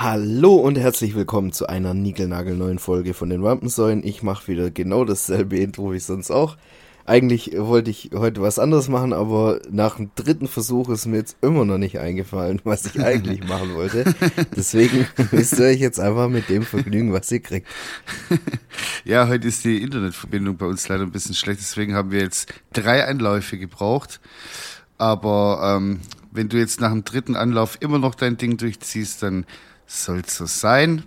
Hallo und herzlich willkommen zu einer niegelnagelneuen Folge von den Wampensäulen. Ich mache wieder genau dasselbe Intro wie sonst auch. Eigentlich wollte ich heute was anderes machen, aber nach dem dritten Versuch ist mir jetzt immer noch nicht eingefallen, was ich eigentlich machen wollte. Deswegen müsst ihr euch jetzt einfach mit dem vergnügen, was ihr kriegt. Ja, heute ist die Internetverbindung bei uns leider ein bisschen schlecht, deswegen haben wir jetzt drei Anläufe gebraucht. Aber ähm, wenn du jetzt nach dem dritten Anlauf immer noch dein Ding durchziehst, dann soll so sein.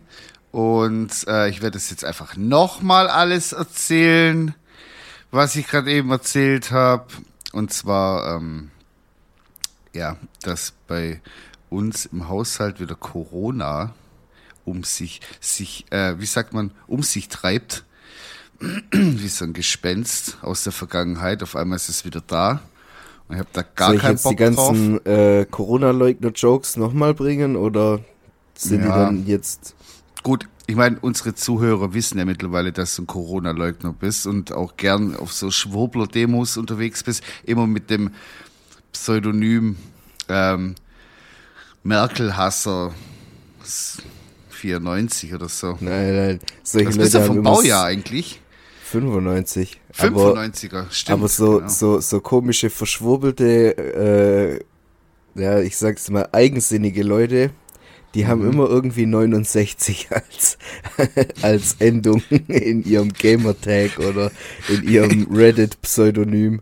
Und äh, ich werde es jetzt einfach nochmal alles erzählen was ich gerade eben erzählt habe. Und zwar, ähm, ja, dass bei uns im Haushalt wieder Corona um sich, sich, äh, wie sagt man, um sich treibt. wie so ein Gespenst aus der Vergangenheit. Auf einmal ist es wieder da. Und ich habe da gar Soll ich keinen jetzt Bock die ganzen äh, Corona-Leugner-Jokes nochmal bringen oder sind die Ja. dann jetzt Gut, ich meine, unsere Zuhörer wissen ja mittlerweile, dass du ein Corona-Leugner bist und auch gern auf so Schwurbler-Demos unterwegs bist, immer mit dem Pseudonym ähm, Merkel-Hasser 94 oder so. Nein, nein. Solche Was bist du vom Baujahr eigentlich? 95. Aber, 95er, stimmt. aber so, genau. so, so komische, verschwurbelte, äh, ja, ich sag's mal, eigensinnige Leute, die haben Mhm. immer irgendwie 69 als, als Endung in ihrem Gamertag oder in ihrem Reddit-Pseudonym.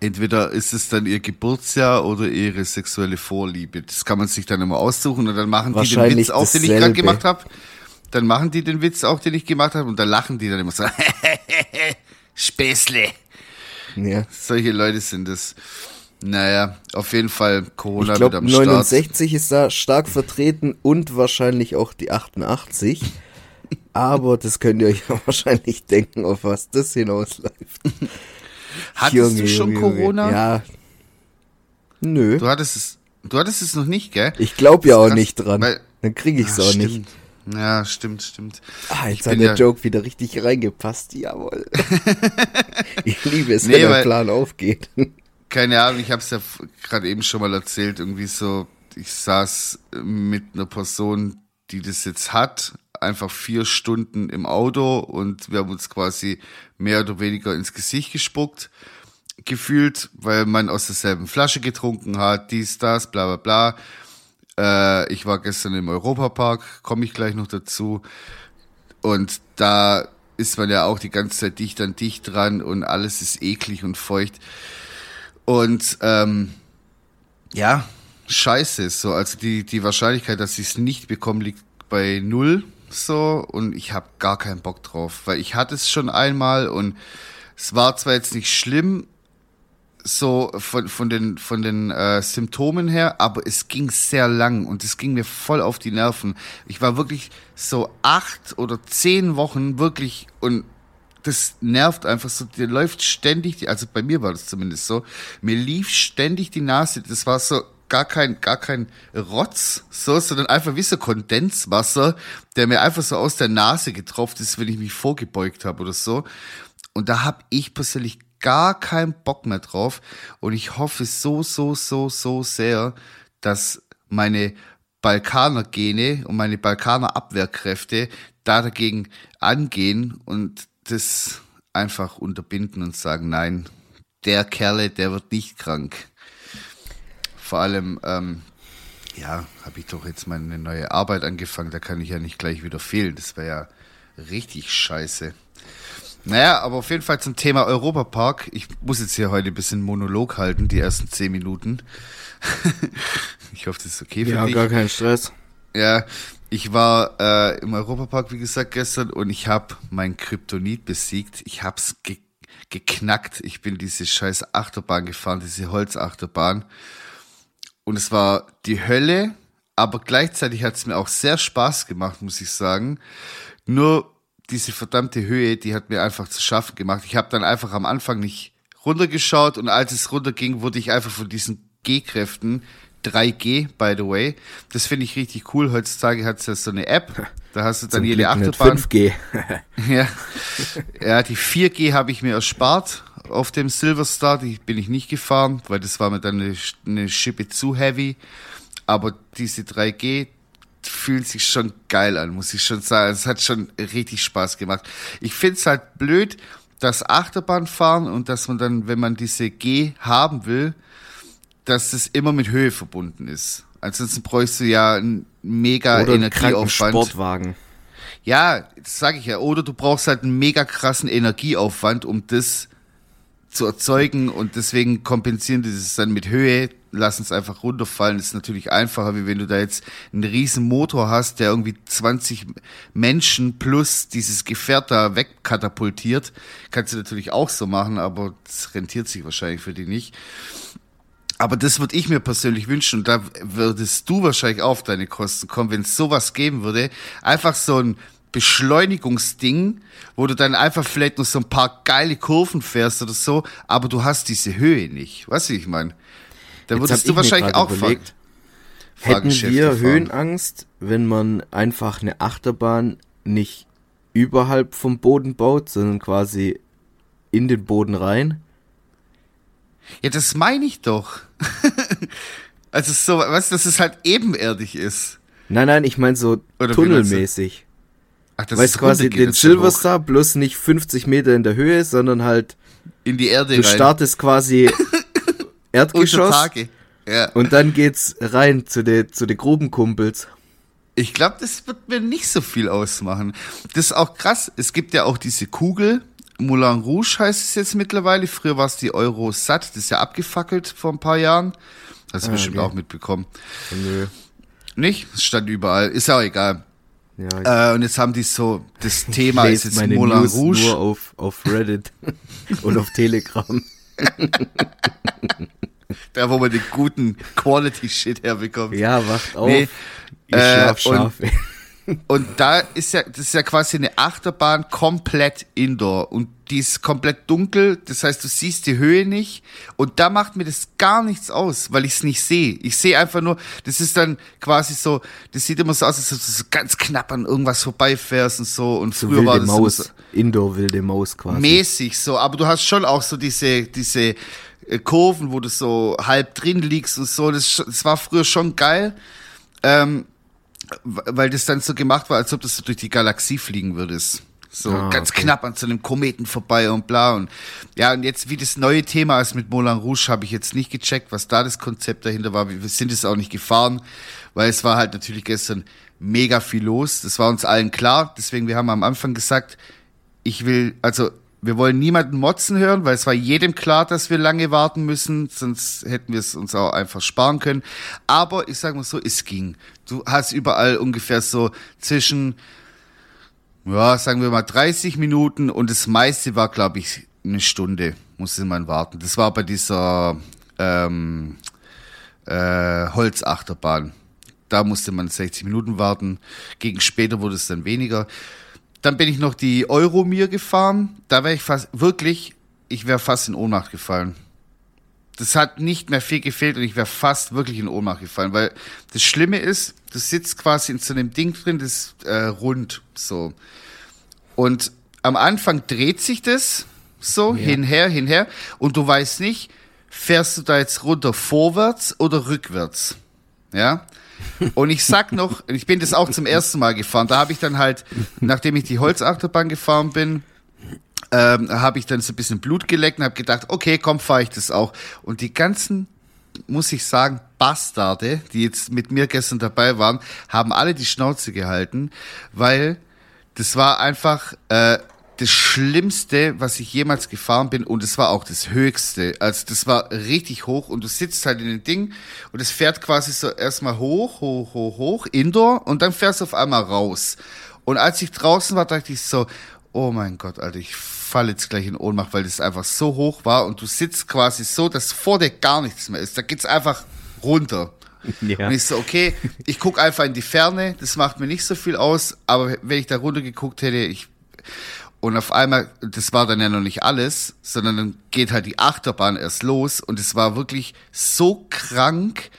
Entweder ist es dann ihr Geburtsjahr oder ihre sexuelle Vorliebe. Das kann man sich dann immer aussuchen und dann machen die den Witz auch, den ich gerade gemacht habe. Dann machen die den Witz auch, den ich gemacht habe und dann lachen die dann immer so. Späßle. Ja. Solche Leute sind es. Naja, auf jeden Fall Corona Ich wieder glaube, am Start. 69 ist da stark vertreten und wahrscheinlich auch die 88. Aber das könnt ihr euch ja wahrscheinlich denken, auf was das hinausläuft. Hattest du schon Corona? Ja. Nö. Du hattest es, du hattest es noch nicht, gell? Ich glaube ja auch nicht dran. weil- Dann kriege ich es Ah, auch stimmt. nicht. Ja, stimmt, stimmt. Ah, Ich jetzt hat der ja- Joke wieder richtig reingepasst. Jawohl. ich liebe es, Nee, wenn der Plan aufgeht. Keine Ahnung, ich habe es ja gerade eben schon mal erzählt, irgendwie so, ich saß mit einer Person, die das jetzt hat, einfach vier Stunden im Auto und wir haben uns quasi mehr oder weniger ins Gesicht gespuckt, gefühlt, weil man aus derselben Flasche getrunken hat, dies, das, bla bla bla. Äh, ich war gestern im Europapark, komme ich gleich noch dazu. Und da ist man ja auch die ganze Zeit dicht an dicht dran und alles ist eklig und feucht. Und ähm, ja, scheiße so. Also die, die Wahrscheinlichkeit, dass ich es nicht bekomme, liegt bei null so und ich habe gar keinen Bock drauf, weil ich hatte es schon einmal und es war zwar jetzt nicht schlimm, so von, von den, von den äh, Symptomen her, aber es ging sehr lang und es ging mir voll auf die Nerven. Ich war wirklich so acht oder zehn Wochen wirklich und das nervt einfach so, dir läuft ständig, die, also bei mir war das zumindest so, mir lief ständig die Nase, das war so gar kein, gar kein Rotz, so, sondern einfach wie so Kondenswasser, der mir einfach so aus der Nase getropft ist, wenn ich mich vorgebeugt habe oder so. Und da habe ich persönlich gar keinen Bock mehr drauf. Und ich hoffe so, so, so, so sehr, dass meine Balkaner-Gene und meine Balkaner-Abwehrkräfte da dagegen angehen und das einfach unterbinden und sagen, nein, der Kerle, der wird nicht krank. Vor allem, ähm, ja, habe ich doch jetzt meine neue Arbeit angefangen, da kann ich ja nicht gleich wieder fehlen. Das wäre ja richtig scheiße. Naja, aber auf jeden Fall zum Thema Europapark. Ich muss jetzt hier heute ein bisschen Monolog halten, die ersten zehn Minuten. ich hoffe, das ist okay für Ja, dich. gar kein Stress. Ja, ich war äh, im Europapark, wie gesagt, gestern und ich habe mein Kryptonit besiegt. Ich hab's ge geknackt. Ich bin diese scheiß Achterbahn gefahren, diese Holzachterbahn. Und es war die Hölle, aber gleichzeitig hat es mir auch sehr Spaß gemacht, muss ich sagen. Nur diese verdammte Höhe, die hat mir einfach zu schaffen gemacht. Ich habe dann einfach am Anfang nicht runtergeschaut und als es runterging, wurde ich einfach von diesen G-Kräften 3G, by the way. Das finde ich richtig cool. Heutzutage hat es ja so eine App. Da hast du dann Zum jede Glück Achterbahn. 5G. Ja, ja die 4G habe ich mir erspart auf dem Silverstar. Die bin ich nicht gefahren, weil das war mir dann eine, eine Schippe zu heavy. Aber diese 3G, fühlt sich schon geil an, muss ich schon sagen. Es hat schon richtig Spaß gemacht. Ich finde es halt blöd, das Achterbahnfahren und dass man dann, wenn man diese G haben will, dass das immer mit Höhe verbunden ist. Ansonsten bräuchst du ja einen mega Oder einen Energieaufwand. Sportwagen. Ja, das sage ich ja. Oder du brauchst halt einen mega krassen Energieaufwand, um das zu erzeugen und deswegen kompensieren die das dann mit Höhe, lassen es einfach runterfallen. Das ist natürlich einfacher, wie wenn du da jetzt einen riesen Motor hast, der irgendwie 20 Menschen plus dieses Gefährt da wegkatapultiert. Kannst du natürlich auch so machen, aber das rentiert sich wahrscheinlich für die nicht. Aber das würde ich mir persönlich wünschen und da würdest du wahrscheinlich auf deine Kosten kommen, wenn es sowas geben würde. Einfach so ein Beschleunigungsding, wo du dann einfach vielleicht noch so ein paar geile Kurven fährst oder so, aber du hast diese Höhe nicht. Weißt du, wie ich meine? Hab würdest du wahrscheinlich auch überlegt, Hätten wir fahren. Höhenangst, wenn man einfach eine Achterbahn nicht überhalb vom Boden baut, sondern quasi in den Boden rein? Ja, das meine ich doch. also so, weißt du, dass es halt ebenerdig ist. Nein, nein, ich meine so Oder tunnelmäßig. Ach, das Weißt ist du quasi den. Silverstar bloß nicht 50 Meter in der Höhe, sondern halt in die Erde du rein. startest quasi Erdgeschoss. Ja. und dann geht's rein zu den zu den Grubenkumpels. Ich glaube, das wird mir nicht so viel ausmachen. Das ist auch krass. Es gibt ja auch diese Kugel. Moulin Rouge heißt es jetzt mittlerweile. Früher war es die Eurosat. Das ist ja abgefackelt vor ein paar Jahren. Hast du Ah, bestimmt okay. auch mitbekommen. Nö. Nicht? Es stand überall. Ist ja auch egal. Ja, Äh, und jetzt haben die so, das Thema ist jetzt meine Moulin News Rouge. nur auf, auf Reddit und auf Telegram. Da, wo man den guten Quality-Shit herbekommt. Ja, wacht auf. Nee, ich äh, schlaf scharf. Und da ist ja, das ist ja quasi eine Achterbahn komplett indoor und die ist komplett dunkel, das heißt, du siehst die Höhe nicht und da macht mir das gar nichts aus, weil ich es nicht sehe. Ich sehe einfach nur, das ist dann quasi so, das sieht immer so aus, als ob du so ganz knapp an irgendwas vorbeifährst und so und so früher war wilde das immer Maus. so Indoor wilde Maus quasi. mäßig so, aber du hast schon auch so diese, diese äh, Kurven, wo du so halb drin liegst und so, das, das war früher schon geil. Ähm, weil das dann so gemacht war, als ob du so durch die Galaxie fliegen würdest. So Ah, ganz okay. knapp an so einem Kometen vorbei und bla und ja und jetzt wie das neue Thema ist mit Moulin Rouge habe ich jetzt nicht gecheckt, was da das Konzept dahinter war. Wir sind es auch nicht gefahren, weil es war halt natürlich gestern mega viel los. Das war uns allen klar. Deswegen wir haben am Anfang gesagt, ich will also wir wollen niemanden motzen hören, weil es war jedem klar, dass wir lange warten müssen, sonst hätten wir es uns auch einfach sparen können. Aber ich sag mal so, es ging. Du hast überall ungefähr so zwischen, ja, sagen wir mal 30 Minuten und das meiste war, glaube ich, eine Stunde musste man warten. Das war bei dieser ähm, äh, Holzachterbahn. Da musste man 60 Minuten warten. Gegen später wurde es dann weniger. Dann bin ich noch die Euromir gefahren. Da wäre ich fast, wirklich, ich wäre fast in Ohnmacht gefallen. Das hat nicht mehr viel gefehlt und ich wäre fast wirklich in Ohnmacht gefallen, weil das Schlimme ist, du sitzt quasi in so einem Ding drin, das ist äh, rund so. Und am Anfang dreht sich das so hinher, hinher und du weißt nicht, fährst du da jetzt runter vorwärts oder rückwärts. Ja? Und ich sag noch, ich bin das auch zum ersten Mal gefahren. Da habe ich dann halt, nachdem ich die Holzachterbahn gefahren bin, ähm, habe ich dann so ein bisschen Blut geleckt und habe gedacht, okay, komm, fahre ich das auch. Und die ganzen, muss ich sagen, Bastarde, die jetzt mit mir gestern dabei waren, haben alle die Schnauze gehalten, weil das war einfach äh, das Schlimmste, was ich jemals gefahren bin und es war auch das Höchste. Also das war richtig hoch und du sitzt halt in dem Ding und es fährt quasi so erstmal hoch, hoch, hoch, hoch, indoor und dann fährst du auf einmal raus. Und als ich draußen war, dachte ich so, oh mein Gott, Alter, ich falle jetzt gleich in Ohnmacht, weil das einfach so hoch war und du sitzt quasi so, dass vor dir gar nichts mehr ist. Da geht's einfach runter. Ja. Und ich so, okay, ich guck einfach in die Ferne, das macht mir nicht so viel aus, aber wenn ich da runter geguckt hätte, ich und auf einmal, das war dann ja noch nicht alles, sondern dann geht halt die Achterbahn erst los und es war wirklich so krank,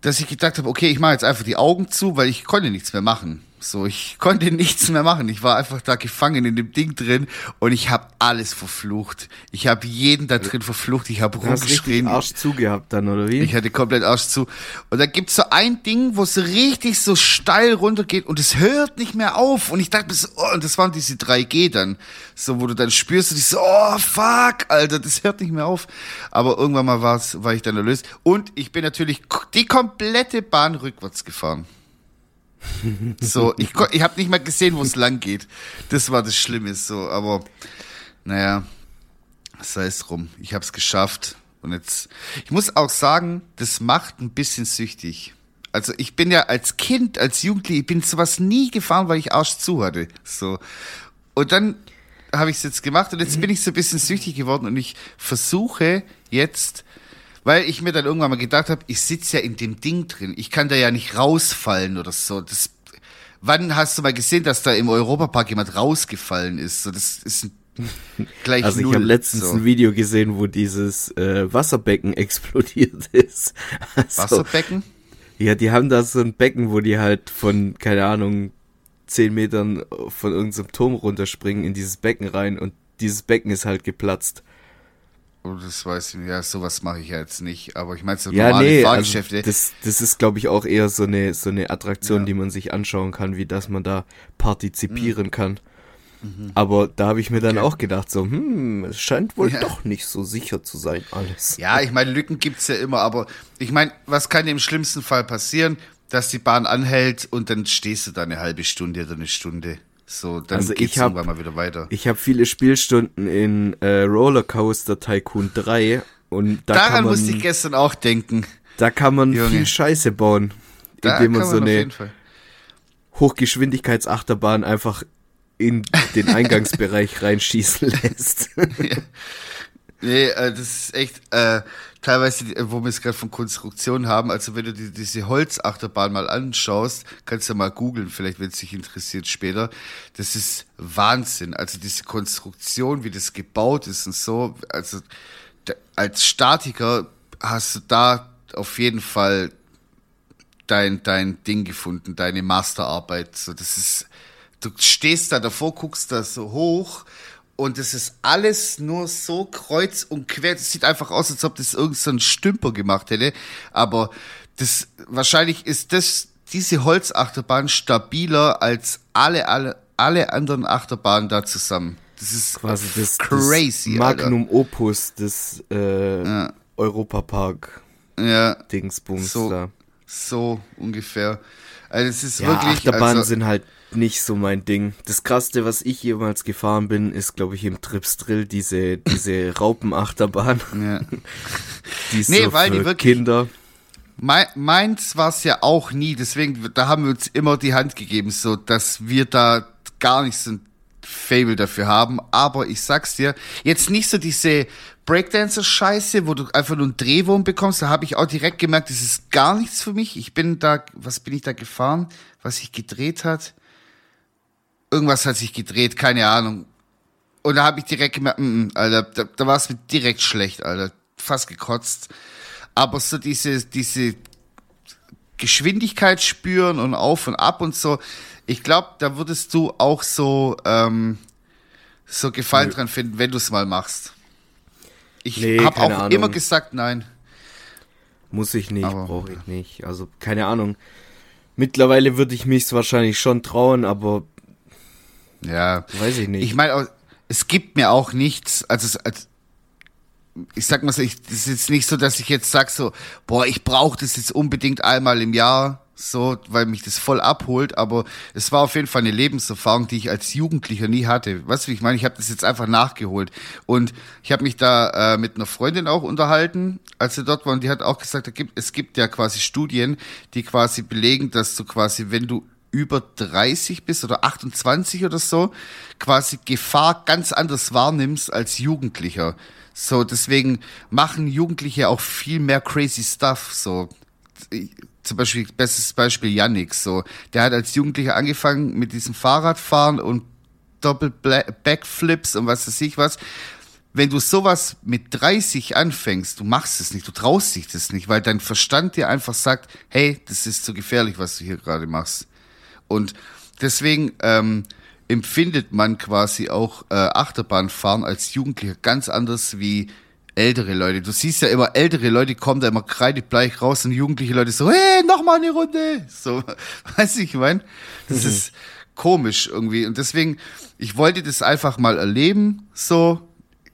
dass ich gedacht habe, okay, ich mache jetzt einfach die Augen zu, weil ich konnte nichts mehr machen. So, ich konnte nichts mehr machen. Ich war einfach da gefangen in dem Ding drin und ich habe alles verflucht. Ich habe jeden da drin verflucht. Ich habe rumgeschrien. Arsch zu gehabt dann oder wie? Ich hatte komplett Arsch zu. Und da gibt's so ein Ding, wo es richtig so steil runtergeht und es hört nicht mehr auf. Und ich dachte mir so, oh, und das waren diese 3G dann, so wo du dann spürst und ich so, oh fuck, Alter, das hört nicht mehr auf. Aber irgendwann mal war's, war ich dann erlöst. Und ich bin natürlich die komplette Bahn rückwärts gefahren. So, ich, ich habe nicht mal gesehen, wo es lang geht. Das war das Schlimme, so, aber naja, sei es drum. Ich habe es geschafft. Und jetzt, ich muss auch sagen, das macht ein bisschen süchtig. Also ich bin ja als Kind, als Jugendlicher, ich bin sowas nie gefahren, weil ich Arsch zu hatte. So. Und dann habe ich es jetzt gemacht und jetzt bin ich so ein bisschen süchtig geworden und ich versuche jetzt weil ich mir dann irgendwann mal gedacht habe, ich sitze ja in dem Ding drin. Ich kann da ja nicht rausfallen oder so. Das, wann hast du mal gesehen, dass da im Europapark jemand rausgefallen ist? So, das ist ein gleich Also ich habe letztens so. ein Video gesehen, wo dieses äh, Wasserbecken explodiert ist. Also, Wasserbecken? Ja, die haben da so ein Becken, wo die halt von, keine Ahnung, zehn Metern von irgendeinem Turm runterspringen in dieses Becken rein und dieses Becken ist halt geplatzt. Oh, das weiß ich nicht. Ja, sowas mache ich ja jetzt nicht. Aber ich meine, so ja, normale nee, Fahrgeschäfte. Also das, das ist, glaube ich, auch eher so eine, so eine Attraktion, ja. die man sich anschauen kann, wie dass man da partizipieren mhm. kann. Mhm. Aber da habe ich mir dann okay. auch gedacht, so, hm, es scheint wohl ja. doch nicht so sicher zu sein, alles. Ja, ich meine, Lücken gibt's ja immer, aber ich meine, was kann im schlimmsten Fall passieren? Dass die Bahn anhält und dann stehst du da eine halbe Stunde oder eine Stunde. So, dann also geht's hab, irgendwann mal wieder weiter. Ich habe viele Spielstunden in äh, Rollercoaster Tycoon 3 und da Daran kann man, musste ich gestern auch denken. Da kann man Junge. viel Scheiße bauen, da indem man so eine Hochgeschwindigkeitsachterbahn einfach in den Eingangsbereich reinschießen lässt. ja. Nee, äh, das ist echt äh, teilweise, wo wir es gerade von Konstruktion haben, also wenn du die, diese Holzachterbahn mal anschaust, kannst du mal googeln, vielleicht wenn es dich interessiert später. Das ist Wahnsinn. Also diese Konstruktion, wie das gebaut ist und so, also als Statiker hast du da auf jeden Fall dein, dein Ding gefunden, deine Masterarbeit. So, das ist, du stehst da davor, guckst da so hoch und es ist alles nur so kreuz und quer. Das sieht einfach aus, als ob das irgendein so Stümper gemacht hätte. Aber das, wahrscheinlich ist das, diese Holzachterbahn stabiler als alle, alle, alle anderen Achterbahnen da zusammen. Das ist quasi das, crazy. Das Magnum Alter. Opus des äh, ja. Europapark ja. Dingsbums so, da. So ungefähr. Also es ist ja, wirklich. Achterbahnen also, sind halt nicht so mein Ding. Das krasseste, was ich jemals gefahren bin, ist, glaube ich, im Trips Drill diese, diese Raupenachterbahn. Ja. die ist nee, so weil die wirklich, Kinder. Mein, meins war es ja auch nie, deswegen, da haben wir uns immer die Hand gegeben, so dass wir da gar nicht so ein Fable dafür haben. Aber ich sag's dir, jetzt nicht so diese Breakdancer-Scheiße, wo du einfach nur einen Drehwurm bekommst, da habe ich auch direkt gemerkt, das ist gar nichts für mich. Ich bin da, was bin ich da gefahren, was sich gedreht hat? Irgendwas hat sich gedreht, keine Ahnung. Und da habe ich direkt gemerkt, mm, mm, Alter, da, da war es mir direkt schlecht, Alter. Fast gekotzt. Aber so diese, diese Geschwindigkeit spüren und auf und ab und so, ich glaube, da würdest du auch so, ähm, so Gefallen nee. dran finden, wenn du es mal machst. Ich nee, habe auch Ahnung. immer gesagt, nein. Muss ich nicht, brauche ich nicht. Also, keine Ahnung. Mittlerweile würde ich mich wahrscheinlich schon trauen, aber ja. Weiß ich nicht. Ich meine, es gibt mir auch nichts, also, also ich sag mal so, ich, das ist jetzt nicht so, dass ich jetzt sag so, boah, ich brauche das jetzt unbedingt einmal im Jahr, so, weil mich das voll abholt, aber es war auf jeden Fall eine Lebenserfahrung, die ich als Jugendlicher nie hatte. Weißt du, wie ich meine? Ich habe das jetzt einfach nachgeholt. Und ich habe mich da äh, mit einer Freundin auch unterhalten, als sie dort war, und die hat auch gesagt, es gibt ja quasi Studien, die quasi belegen, dass du quasi, wenn du über 30 bist oder 28 oder so, quasi Gefahr ganz anders wahrnimmst als Jugendlicher. So, deswegen machen Jugendliche auch viel mehr crazy stuff. So, zum Beispiel, bestes Beispiel Yannick. So, der hat als Jugendlicher angefangen mit diesem Fahrradfahren und Doppel-Backflips und was weiß ich was. Wenn du sowas mit 30 anfängst, du machst es nicht, du traust dich das nicht, weil dein Verstand dir einfach sagt, hey, das ist zu gefährlich, was du hier gerade machst. Und deswegen ähm, empfindet man quasi auch äh, Achterbahnfahren als Jugendlicher ganz anders wie ältere Leute. Du siehst ja immer, ältere Leute kommen da immer kreidebleich raus und jugendliche Leute so, hey, noch mal eine Runde. So, weiß ich, ich meine, das mhm. ist komisch irgendwie. Und deswegen, ich wollte das einfach mal erleben, so.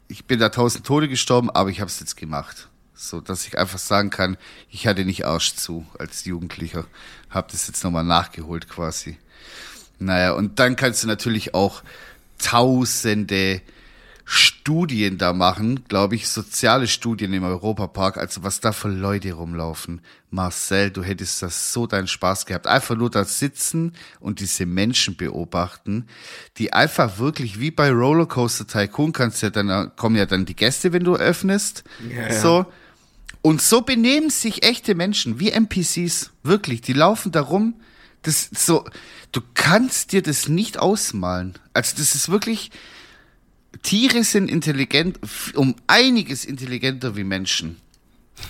Ich bin da tausend Tode gestorben, aber ich habe es jetzt gemacht. So, dass ich einfach sagen kann, ich hatte nicht Arsch zu als Jugendlicher. Hab das jetzt nochmal nachgeholt quasi. Naja, und dann kannst du natürlich auch tausende Studien da machen, glaube ich, soziale Studien im Europapark, also was da für Leute rumlaufen. Marcel, du hättest das so deinen Spaß gehabt. Einfach nur da sitzen und diese Menschen beobachten, die einfach wirklich wie bei Rollercoaster Tycoon kannst ja dann, kommen ja dann die Gäste, wenn du öffnest. Ja, ja. Und so benehmen sich echte Menschen wie NPCs. Wirklich, die laufen da rum. Das so, du kannst dir das nicht ausmalen. Also das ist wirklich, Tiere sind intelligent, um einiges intelligenter wie Menschen.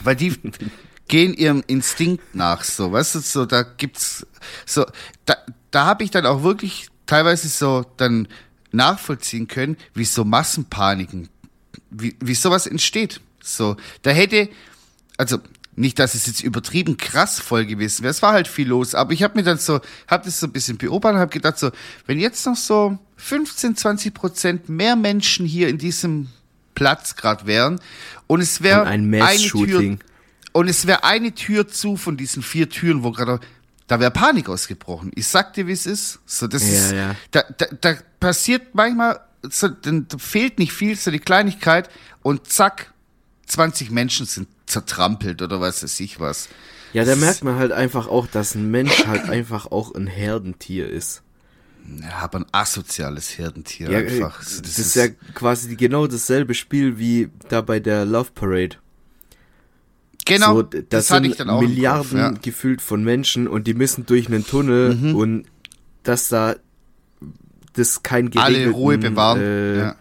Weil die gehen ihrem Instinkt nach, so, weißt du, so, da gibt's, so, da, da habe ich dann auch wirklich teilweise so dann nachvollziehen können, wie so Massenpaniken, wie, wie sowas entsteht. So, da hätte, also nicht, dass es jetzt übertrieben krass voll gewesen wäre. Es war halt viel los, aber ich habe mir dann so, habe das so ein bisschen beobachtet, habe gedacht so, wenn jetzt noch so 15, 20 Prozent mehr Menschen hier in diesem Platz gerade wären und es wäre ein eine Tür und es wäre eine Tür zu von diesen vier Türen, wo gerade da wäre Panik ausgebrochen. Ich sag dir, wie es ist. So, das ja, ist, ja. Da, da, da passiert manchmal, so, dann fehlt nicht viel, so die Kleinigkeit und zack, 20 Menschen sind zertrampelt oder was weiß ich was. Ja, da merkt man halt einfach auch, dass ein Mensch halt einfach auch ein Herdentier ist. Ja, aber ein asoziales Herdentier ja, einfach. Das, das ist, ist ja quasi genau dasselbe Spiel wie da bei der Love Parade. Genau, so, das, das hatte ich dann auch Milliarden Kopf, ja. gefühlt von Menschen und die müssen durch einen Tunnel mhm. und dass da das kein Alle Ruhe bewahren. Äh, ja.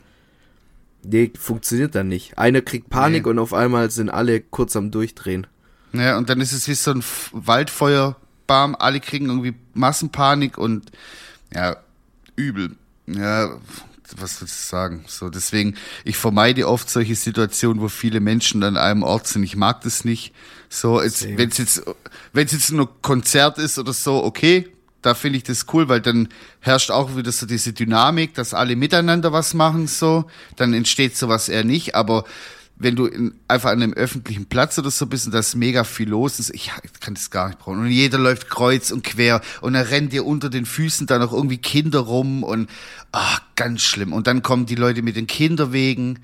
Nee, funktioniert dann nicht. Einer kriegt Panik nee. und auf einmal sind alle kurz am Durchdrehen. Ja, und dann ist es wie so ein Waldfeuer, bam, alle kriegen irgendwie Massenpanik und ja, übel. Ja, was willst du sagen? So, deswegen, ich vermeide oft solche Situationen, wo viele Menschen an einem Ort sind. Ich mag das nicht. So, wenn es jetzt, wenn es jetzt nur Konzert ist oder so, okay, da finde ich das cool, weil dann herrscht auch wieder so diese Dynamik, dass alle miteinander was machen, so, dann entsteht sowas eher nicht, aber wenn du in, einfach an einem öffentlichen Platz oder so bist und da ist mega viel los ist, ich, kann das gar nicht brauchen. Und jeder läuft kreuz und quer und dann rennt dir unter den Füßen da noch irgendwie Kinder rum und ah, ganz schlimm. Und dann kommen die Leute mit den Kinderwegen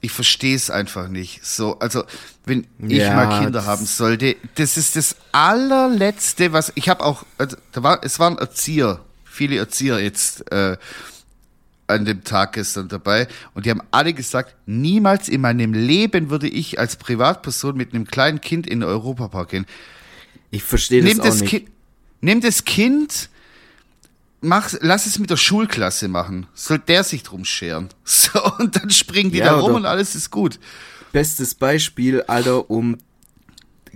ich verstehe es einfach nicht. So, also wenn ich ja, mal Kinder haben sollte, das ist das allerletzte, was ich habe auch. Also, da war, es waren Erzieher, viele Erzieher jetzt äh, an dem Tag gestern dabei und die haben alle gesagt, niemals in meinem Leben würde ich als Privatperson mit einem kleinen Kind in den Europapark gehen. Ich verstehe das, das auch nicht. Kind, nimm das Kind mach, lass es mit der Schulklasse machen. Soll der sich drum scheren. So, und dann springen die ja, da rum und alles ist gut. Bestes Beispiel, Alter, um,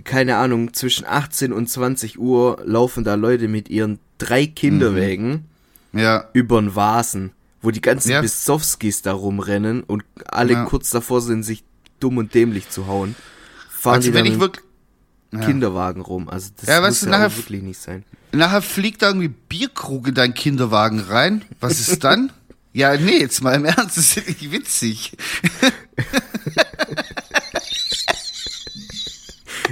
keine Ahnung, zwischen 18 und 20 Uhr laufen da Leute mit ihren drei Kinderwägen mhm. ja. übern Vasen, wo die ganzen ja. Bissowskis da rumrennen und alle ja. kurz davor sind, sich dumm und dämlich zu hauen. Fahren also wenn ich wirklich Kinderwagen rum. Also das ja, muss ja nachher, wirklich nicht sein. Nachher fliegt da irgendwie Bierkrug in deinen Kinderwagen rein. Was ist dann? ja, nee, jetzt mal im Ernst, das ist nicht witzig.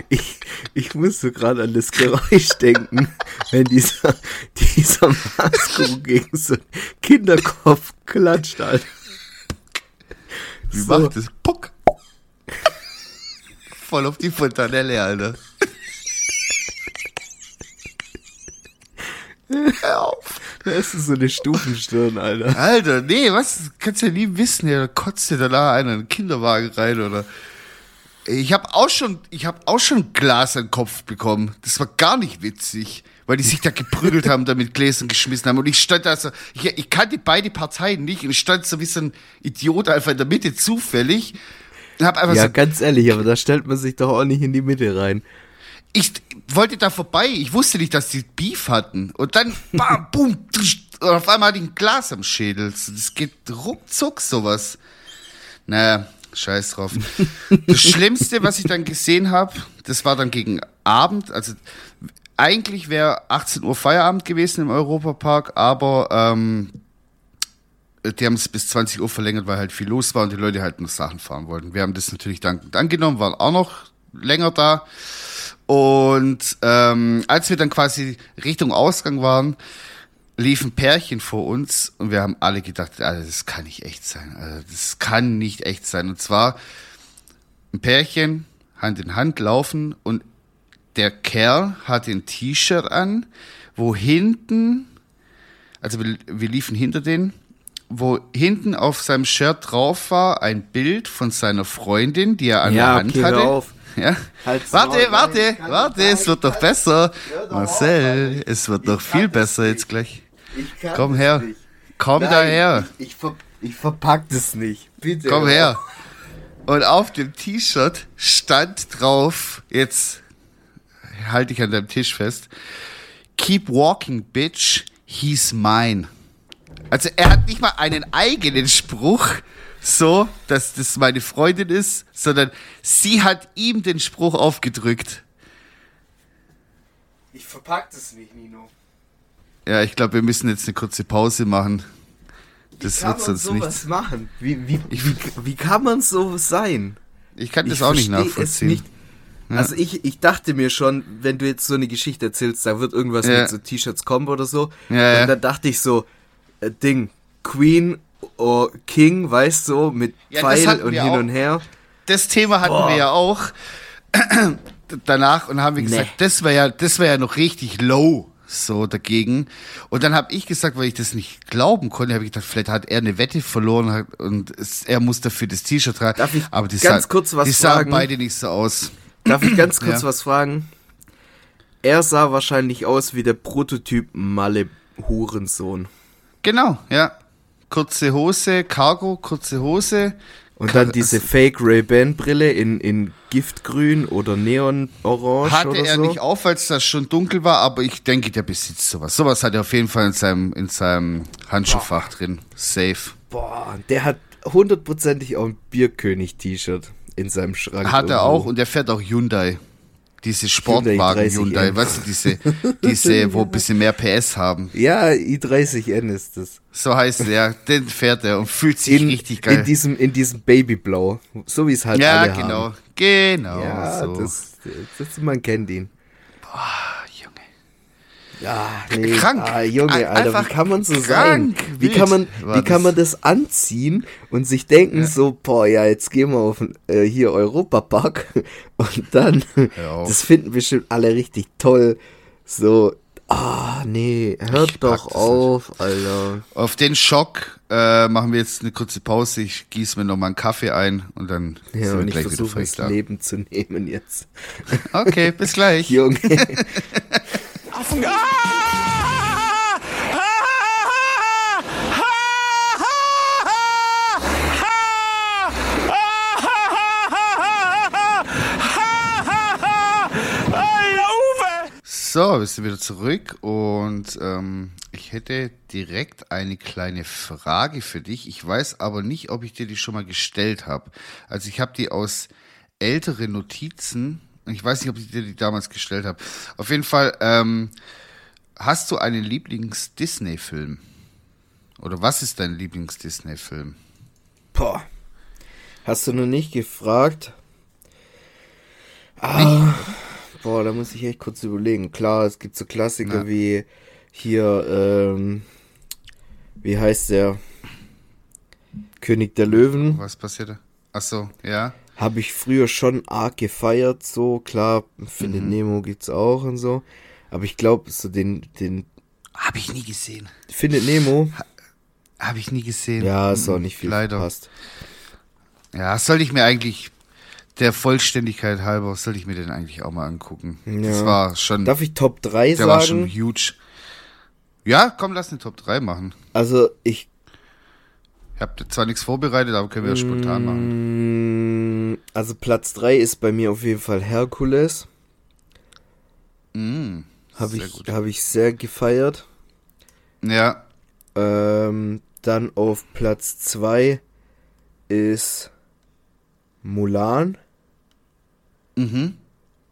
ich, ich muss so gerade an das Geräusch denken, wenn dieser, dieser Maßkrug gegen so einen Kinderkopf klatscht, Alter. Wie so. macht das? Puck. Voll auf die Fontanelle, Alter. Hör auf. Da ist so eine Stufenstirn, Alter. Alter, nee, was? Kannst ja nie wissen, ja, da kotzt dir danach einer in einen Kinderwagen rein oder. Ich habe auch schon, ich habe auch schon Glas an den Kopf bekommen. Das war gar nicht witzig, weil die sich da geprügelt haben, da mit Gläsern geschmissen haben. Und ich stand da so, ich, ich kannte beide Parteien nicht und ich stand so wie so ein Idiot einfach in der Mitte zufällig. Hab einfach ja, so, ganz ehrlich, aber da stellt man sich doch auch nicht in die Mitte rein. ich wollte da vorbei. Ich wusste nicht, dass die Beef hatten. Und dann, bam, boom, und auf einmal hatte ich ein Glas am Schädel. Das geht ruckzuck, sowas. Naja, scheiß drauf. Das Schlimmste, was ich dann gesehen habe, das war dann gegen Abend. Also eigentlich wäre 18 Uhr Feierabend gewesen im Europapark, aber ähm, die haben es bis 20 Uhr verlängert, weil halt viel los war und die Leute halt noch Sachen fahren wollten. Wir haben das natürlich dankend angenommen, waren auch noch länger da. Und ähm, als wir dann quasi Richtung Ausgang waren, lief ein Pärchen vor uns und wir haben alle gedacht, also das kann nicht echt sein. Also das kann nicht echt sein. Und zwar ein Pärchen, Hand in Hand laufen und der Kerl hatte ein T-Shirt an, wo hinten, also wir, wir liefen hinter denen, wo hinten auf seinem Shirt drauf war ein Bild von seiner Freundin, die er an Ja, der Hand okay, hatte. auf. Ja. Halt's warte, Maul, warte, nein, warte, es wird doch besser. Marcel, es wird doch viel besser jetzt gleich. Komm her. nicht. Komm Nein, daher. Ich, ich, ver ich verpack das nicht. Bitte. Komm her. Und auf dem T-Shirt stand drauf, jetzt halte ich an deinem Tisch fest, Keep walking, bitch, he's mine. Also er hat nicht mal einen eigenen Spruch, so, dass das meine Freundin ist, sondern sie hat ihm den Spruch aufgedrückt. Ich verpack das nicht, Nino. Ja, ich glaube, wir müssen jetzt eine kurze Pause machen. Das Kann wird man sonst sowas nichts. machen? Wie, wie, wie, wie kann man so sein? Ich kann das ich auch nicht nachvollziehen. nicht. Also ich, ich dachte mir schon, wenn du jetzt so eine Geschichte erzählst, da wird irgendwas Ja. mit so T-Shirts kommen oder so. Ja, ja. Und dann dachte ich so, äh, Ding, Queen oder King, weißt du, mit Ja, Pfeil und hin auch. und her. das Thema hatten Boah. wir ja auch danach und haben wir gesagt, Nee. das wäre ja, das wäre ja noch richtig low so dagegen. Und dann habe ich gesagt, weil ich das nicht glauben konnte, habe ich gedacht, vielleicht hat er eine Wette verloren und es, er muss dafür das T-Shirt tragen. Darf ich Aber die ganz sahen, kurz was die sahen fragen? beide nicht so aus. Darf ich ganz kurz Ja. was fragen? Er sah wahrscheinlich aus wie der Prototyp Malle Hurensohn. Genau, ja. Kurze Hose, Cargo, kurze Hose. Und dann diese Fake Ray-Ban Brille in, in Giftgrün oder Neonorange Hatte oder er so. nicht auf, als das schon dunkel war, aber ich denke, der besitzt sowas. Sowas hat er auf jeden Fall in seinem, in seinem Handschuhfach drin. Safe. Boah, der hat hundertprozentig auch ein Bierkönig-T-Shirt in seinem Schrank. Hat er irgendwo. auch und er fährt auch Hyundai. Diese Sportwagen 30 Hyundai, M. weißt du, diese, diese, wo ein bisschen mehr PS haben. Ja, i30N ist das. So heißt er, den fährt er und fühlt sich In, richtig geil. in diesem, in diesem Babyblau. So wie es halt ja, alle genau, haben. genau. Ja, so. das, das, man kennt ihn. Ah, Junge. Ja, nee. Krank. Ah, Junge, Alter, einfach wie kann man so krank sein? Wie kann man, wie kann das. man das anziehen und sich denken so, boah, ja, jetzt gehen wir auf den, äh, hier Europapark und dann, das finden bestimmt alle richtig toll. So, ah, nee, hört Ich doch auf, Alter. Auf den Schock äh, machen wir jetzt eine kurze Pause. Ich gieße mir nochmal einen Kaffee ein und dann Ja, sind und wir ich gleich wieder versuche frei das da. Leben zu nehmen jetzt. Okay, bis gleich. Junge. So, wir sind wieder zurück und ähm, ich hätte direkt eine kleine Frage für dich. Ich weiß aber nicht, ob ich dir die schon mal gestellt habe. Also ich habe die aus älteren Notizen. Ich weiß nicht, ob ich dir die damals gestellt habe. Auf jeden Fall, ähm, hast du einen Lieblings-Disney-Film? Oder was ist dein Lieblings-Disney-Film? Boah. Hast du noch nicht gefragt? Ah, boah, da muss ich echt kurz überlegen. Klar, es gibt so Klassiker Ja. wie hier, ähm, wie heißt der? König der Löwen. Was passiert da? Ach so, ja. Habe ich früher schon arg gefeiert, so. Klar, Findet Nemo gibt's auch und so. Aber ich glaube, so den, den Habe ich nie gesehen. Findet Nemo, Habe ich nie gesehen. ja, ist auch nicht viel Leider. verpasst. Ja, sollte ich mir eigentlich, der Vollständigkeit halber, sollte ich mir den eigentlich auch mal angucken. Das Ja. war schon, Darf ich Top 3 der war schon sagen? huge. Ja, komm, lass eine Top 3 machen. Also, ich Ich habe zwar nichts vorbereitet, aber können wir ja spontan machen. Mm, Also Platz 3 ist bei mir auf jeden Fall Herkules. Mm, Habe ich, hab ich sehr gefeiert. Ja, Ähm, dann auf Platz 2 ist Mulan. mhm.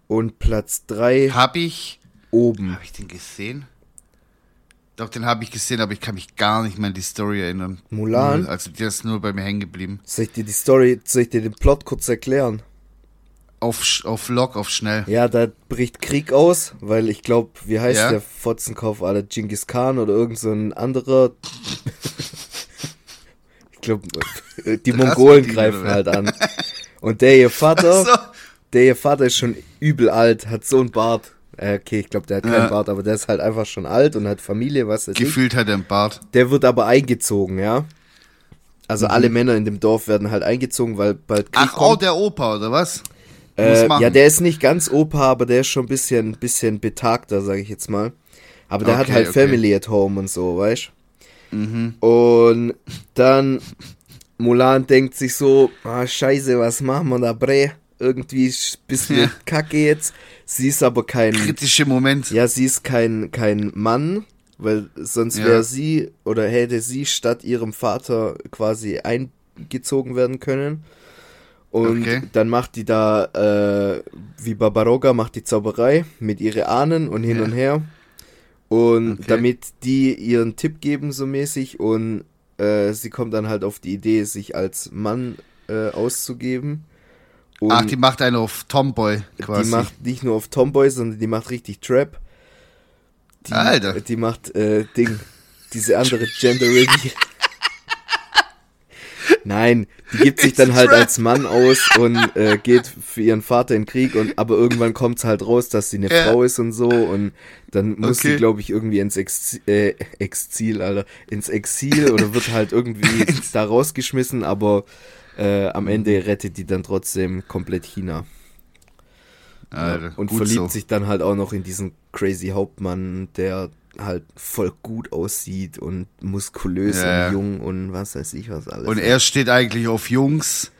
Und Platz 3 Hab ich, oben. hab ich den gesehen? Doch, den habe ich gesehen, aber ich kann mich gar nicht mehr an die Story erinnern. Mulan? Also, der ist nur bei mir hängen geblieben. Soll ich dir die Story, soll ich dir den Plot kurz erklären? Auf, auf Lock, auf schnell. Ja, da bricht Krieg aus, weil ich glaube, wie heißt Ja. der Fotzenkauf aller Genghis Khan oder irgend so ein anderer. ich glaube, die Mongolen greifen halt an. Und der ihr Vater, So. der ihr Vater ist schon übel alt, hat so einen Bart. Äh, okay, ich glaube, der hat keinen Ja. Bart, aber der ist halt einfach schon alt und hat Familie, was weiß ich. Gefühlt hat er einen Bart. Der wird aber eingezogen, ja. Also alle Männer in dem Dorf werden halt eingezogen, weil bald Krieg Mhm. Ach, oh, kommt. der Opa, oder was? Äh, ja, der ist nicht ganz Opa, aber der ist schon ein bisschen, bisschen betagter, sage ich jetzt mal. Aber der hat Okay, halt okay. Family at Home und so, weißt Mhm. Und dann Mulan denkt sich so, ah, scheiße, was machen wir da, bre? Irgendwie ist ein bisschen Ja. kacke jetzt. Sie ist aber kein, Kritische Moment. ja, sie ist kein, kein Mann, weil sonst Ja. wäre sie oder hätte sie statt ihrem Vater quasi eingezogen werden können. Und Okay. dann macht die da, äh, wie Barbaroga, macht die Zauberei mit ihren Ahnen und hin Ja. und her. Und Okay. damit die ihren Tipp geben, so mäßig, und äh, sie kommt dann halt auf die Idee, sich als Mann äh, auszugeben. Und Ach, die macht einen auf Tomboy quasi. die macht nicht nur auf Tomboy, sondern die macht richtig Trap. Die, Alter. Die macht äh, Ding, diese andere Gender Reveal. Nein, die gibt sich dann halt als Mann aus und äh, geht für ihren Vater in den Krieg und aber irgendwann kommt's halt raus, dass sie eine Ja. Frau ist und so und dann muss sie Okay. glaube ich irgendwie ins Ex äh, Exil, Alter, ins Exil oder wird halt irgendwie da rausgeschmissen, aber äh, am Ende rettet die dann trotzdem komplett China. Alter, und verliebt so. sich dann halt auch noch in diesen crazy Hauptmann, der halt voll gut aussieht und muskulös Ja, und jung und was weiß ich was alles. Und er steht eigentlich auf Jungs.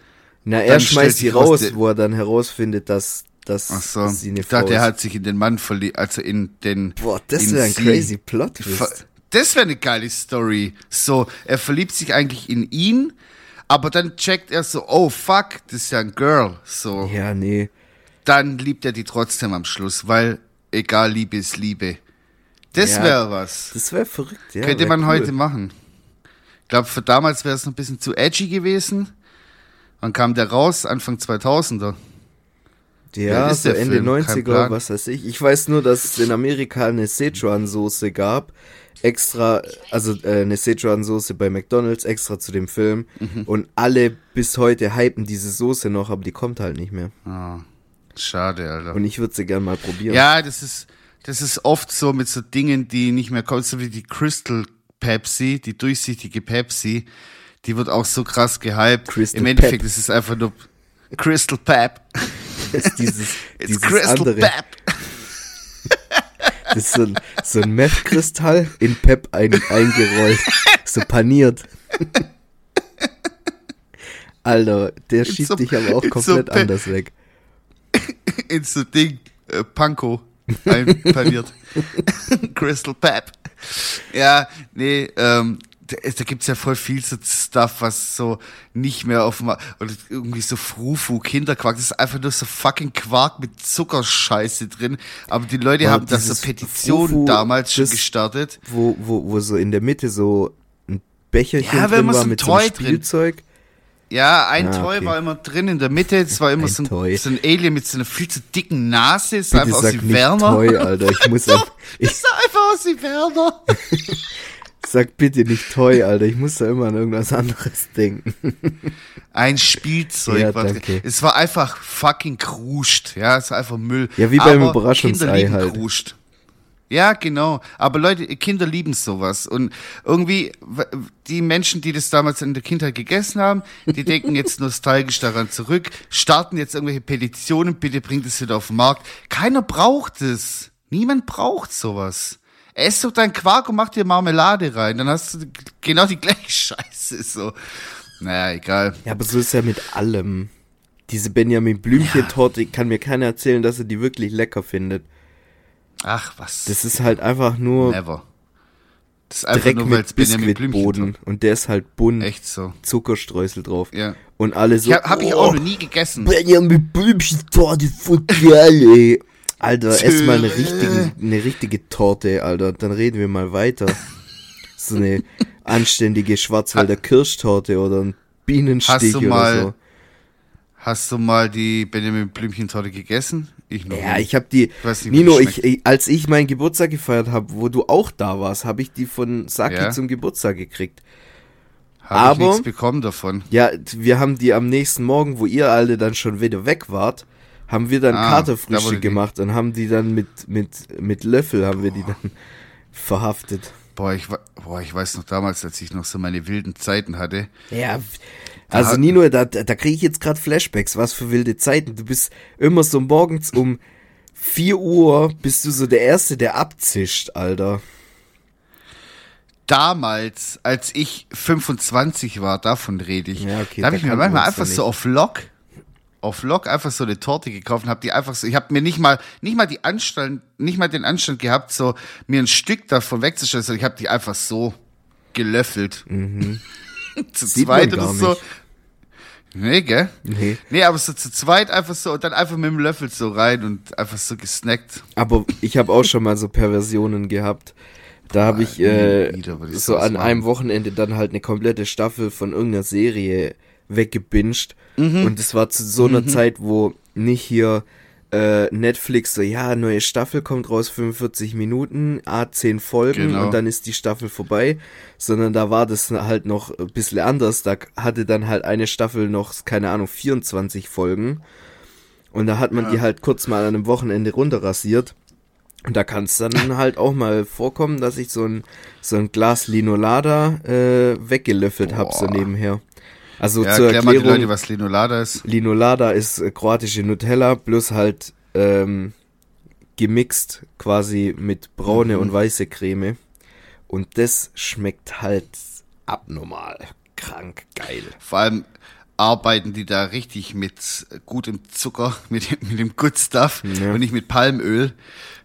Na, er schmeißt sie raus, wo er dann herausfindet, dass, dass so. sie eine Ich Frau dachte, er hat sich in den Mann verliebt, also in den. Boah, das wäre ein crazy Plot. Das wäre eine geile Story. So, er verliebt sich eigentlich in ihn, aber dann checkt er so, oh fuck, das ist ja ein Girl. So, Ja, nee. dann liebt er die trotzdem am Schluss, weil egal, Liebe ist Liebe. Das Ja, wäre was. Das wäre verrückt, ja. Könnte man cool. heute machen. Ich glaube, für damals wäre es ein bisschen zu edgy gewesen. Wann kam der raus? Anfang 2000er. Ja, so Ende Film? Kein 90er, Plan. was weiß ich. Ich weiß nur, dass es in Amerika eine Szechuan-Soße gab. Extra, also äh, eine Szechuan-Soße bei McDonalds, extra zu dem Film. Mhm. Und alle bis heute hypen diese Soße noch, aber die kommt halt nicht mehr. Ah, schade, Alter. Und ich würde sie gern mal probieren. Ja, das ist, das ist oft so mit so Dingen, die nicht mehr kommen, so wie die Crystal Pepsi, die durchsichtige Pepsi, die wird auch so krass gehypt. Crystal Im Endeffekt Pep. ist es einfach nur Crystal Pep. Das ist dieses, It's dieses Crystal andere. Pep. Das ist so ein, so ein Meth-Kristall in Pep ein, eingerollt. So paniert. Alter, der It's schiebt so- dich aber auch it's so komplett Pep. anders weg. in so Ding, äh, Panko einpaniert. Crystal Pep. Ja, nee, ähm, da, gibt's ja voll viel so Stuff, was so nicht mehr auf dem, oder irgendwie so Frufu, Kinderquark, das ist einfach nur so fucking Quark mit Zuckerscheiße drin, aber die Leute Boah, haben das so dieses Petition Frufu, damals schon das- gestartet. wo, wo, wo so in der Mitte so ein Becherchen Ja, drin war so ein mit so einem Toy drin- Spielzeug. Ja, ein Ah, Toy okay. war immer drin in der Mitte, es war immer Ein so ein, Toy. so ein Alien mit so einer viel zu dicken Nase, es sah Bitte einfach aus wie Werner. Toy, Alter. Ich muss, Doch, an, ich es sah einfach aus wie Werner. sag bitte nicht Toy, Alter. Ich muss da immer an irgendwas anderes denken. Ein Spielzeug Ja. Es war einfach fucking kruscht. Ja, es war einfach Müll. Ja, wie beim Aber Überraschungsei Kinder lieben halt. kruscht. Ja, genau. Aber Leute, Kinder lieben sowas. Und irgendwie, die Menschen, die das damals in der Kindheit gegessen haben, die denken jetzt nostalgisch daran zurück, starten jetzt irgendwelche Petitionen, bitte bringt es wieder auf den Markt. Keiner braucht es. Niemand braucht sowas. Ess doch deinen Quark und mach dir Marmelade rein. Dann hast du genau die gleiche Scheiße. So. Naja, egal. Ja, aber so ist ja mit allem. Diese Benjamin Blümchen-Torte kann mir keiner erzählen, dass er die wirklich lecker findet. Ach, was? Das ist halt einfach nur Never. Das ist einfach Dreck nur, mit Biskuitboden und der ist halt bunt, Echt so. Zuckerstreusel drauf. Ja. Und alle so, Ich hab, ich oh, auch noch nie gegessen. Benjamin Blümchen Torte, voll geil, ey. Alter, ess mal eine richtige, eine richtige Torte, Alter. Dann reden wir mal weiter. So eine anständige Schwarzwälder Kirschtorte oder ein Bienenstich Hast du oder mal so. Hast du mal die Benjamin Blümchen Torte gegessen? Ich noch Ja, nie. ich habe die, weiß nicht, Nino, ich, ich, als ich meinen Geburtstag gefeiert habe, wo du auch da warst, habe ich die von Saki Ja. zum Geburtstag gekriegt. Hab aber- ich nichts bekommen davon. Ja, wir haben die am nächsten Morgen, wo ihr alle dann schon wieder weg wart, haben wir dann Ah, da Katerfrühstück die- gemacht und haben die dann mit, mit, mit Löffel haben wir die dann verhaftet. Boah ich, boah, ich weiß noch damals, als ich noch so meine wilden Zeiten hatte. Ja, also hat- Nino, da, da kriege ich jetzt gerade Flashbacks, was für wilde Zeiten. Du bist immer so morgens um 4 Uhr, bist du so der Erste, der abzischt, Alter. Damals, als ich 25 war, davon rede ich. Ja, okay, da habe da ich mir manchmal einfach so auf Lock, auf Lock einfach so eine Torte gekauft und habe die einfach so, ich habe mir nicht mal, nicht mal die Anstand, nicht mal den Anstand gehabt, so mir ein Stück davon wegzustellen, sondern ich habe die einfach so gelöffelt. Zu Mhm. Sieht zweit oder so. nicht. Nee, gell? Nee. Nee, aber so zu zweit einfach so und dann einfach mit dem Löffel so rein und einfach so gesnackt. Aber ich habe auch schon mal so Perversionen gehabt. Da habe ich äh, wieder so an machen. einem Wochenende dann halt eine komplette Staffel von irgendeiner Serie weggebinged. Und es war zu so einer Zeit, wo nicht hier äh, Netflix so, ja, neue Staffel kommt raus, 45 Minuten, A10 Folgen Genau. und dann ist die Staffel vorbei, sondern da war das halt noch ein bisschen anders. Da hatte dann halt eine Staffel noch, keine Ahnung, 24 Folgen. Und da hat man die halt kurz mal an einem Wochenende runterrasiert. Und da kann es dann halt auch mal vorkommen, dass ich so ein, so ein Glas Linolada äh, weggelöffelt hab so nebenher. Also Ja, zur erklär mal die Erklärung, Leute, was Linolada ist. Linolada ist äh, kroatische Nutella, plus halt ähm, gemixt quasi mit braune Mhm. und weiße Creme. Und das schmeckt halt abnormal, krank, geil. Vor allem arbeiten die da richtig mit gutem Zucker, mit, dem- mit dem Good Stuff Ja. und nicht mit Palmöl,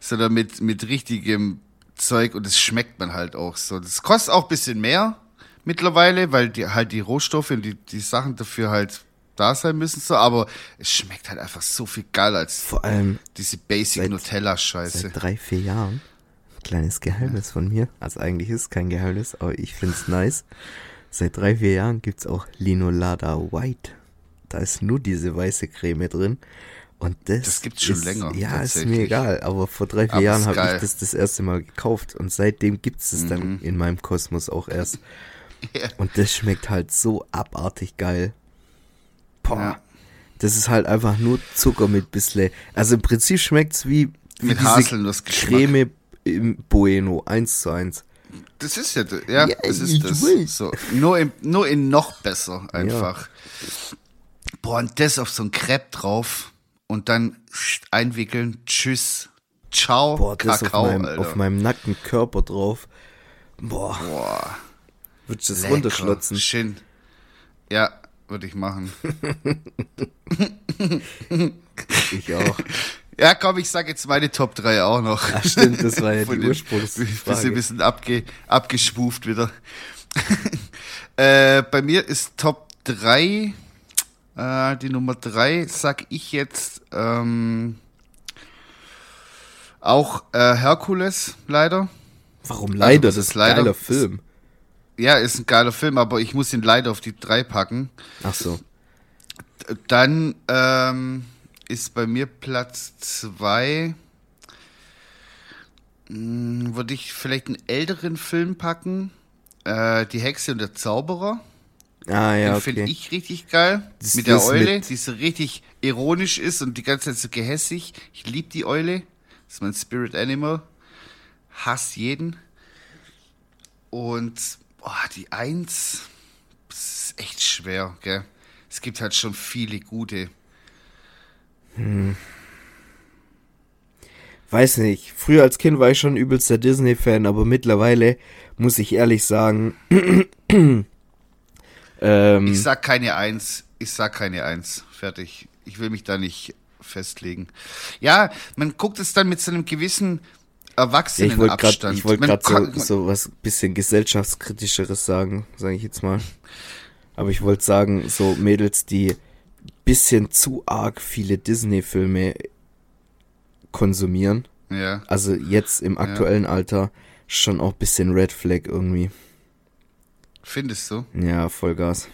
sondern mit, mit richtigem Zeug und das schmeckt man halt auch so. Das kostet auch ein bisschen mehr mittlerweile, weil die halt die Rohstoffe und die, die Sachen dafür halt da sein müssen, so, aber es schmeckt halt einfach so viel geiler als Vor allem diese Basic Nutella-Scheiße. seit drei, vier Jahren. Kleines Geheimnis von mir. Also eigentlich ist es kein Geheimnis, aber ich find's nice. Seit drei, vier Jahren gibt's auch Linolada White. Da ist nur diese weiße Creme drin. Und das, Das gibt's schon ist, länger, Ja, ist mir egal. Aber vor drei, vier Aber Jahren habe ich das das erste Mal gekauft. Und seitdem gibt's es dann in meinem Kosmos auch erst. Ja. Und das schmeckt halt so abartig geil. Boah. Ja. Das ist halt einfach nur Zucker mit bisschen. Also im Prinzip schmeckt's wie, wie Mit Haselnussgeschmack. Creme im Bueno, eins zu eins. Das ist ja, ja, Ja, das ist das. So. Nur, in, nur in noch besser einfach. Boah, und das auf so ein Crepe drauf und dann einwickeln. Tschüss. Ciao. Boah, das Kakao, auf, meinem, auf meinem nackten Körper drauf. Boah, Boah, würdest du das runterschlotzen? Schön. Ja, würde ich machen. Ich auch. Ja, komm, ich sag jetzt meine Top 3 auch noch. Ach, stimmt, das war ja Von die Ursprungsfrage. Bisschen, ein bisschen abge, abgeschwuft wieder. äh, bei mir ist Top 3, äh, die Nummer 3, sag ich jetzt, ähm, auch äh, Herkules, leider. Warum leider? was das ist ist leider? geiler Film. Ja, ist ein geiler Film, aber ich muss ihn leider auf die 3 packen. Ach so. Dann ähm, ist bei mir Platz 2. Würde ich vielleicht einen älteren Film packen. Äh, die Hexe und der Zauberer. Ah ja, Den finde okay. ich richtig geil. Das- mit der Eule, mit- die so richtig ironisch ist und die ganze Zeit so gehässig. Ich liebe die Eule. Das ist mein Spirit Animal. Hass jeden. Und boah, die Eins das ist echt schwer, gell? Es gibt halt schon viele gute. Weiß nicht. Früher als Kind war ich schon übelster Disney-Fan, aber mittlerweile muss ich ehrlich sagen. ähm, Ich sag keine Eins. Ich sag keine Eins. Fertig. Ich will mich da nicht festlegen. Ja, man guckt es dann mit so einem gewissen Erwachsenen ich wollte gerade Abstand. ich wollte gerade kann- so, so was bisschen gesellschaftskritischeres sagen, sage ich jetzt mal. Aber ich wollte sagen, so Mädels, die bisschen zu arg viele Disney-Filme konsumieren, Ja. also jetzt im aktuellen Alter, schon auch bisschen Red Flag irgendwie. Findest du? Ja, Vollgas.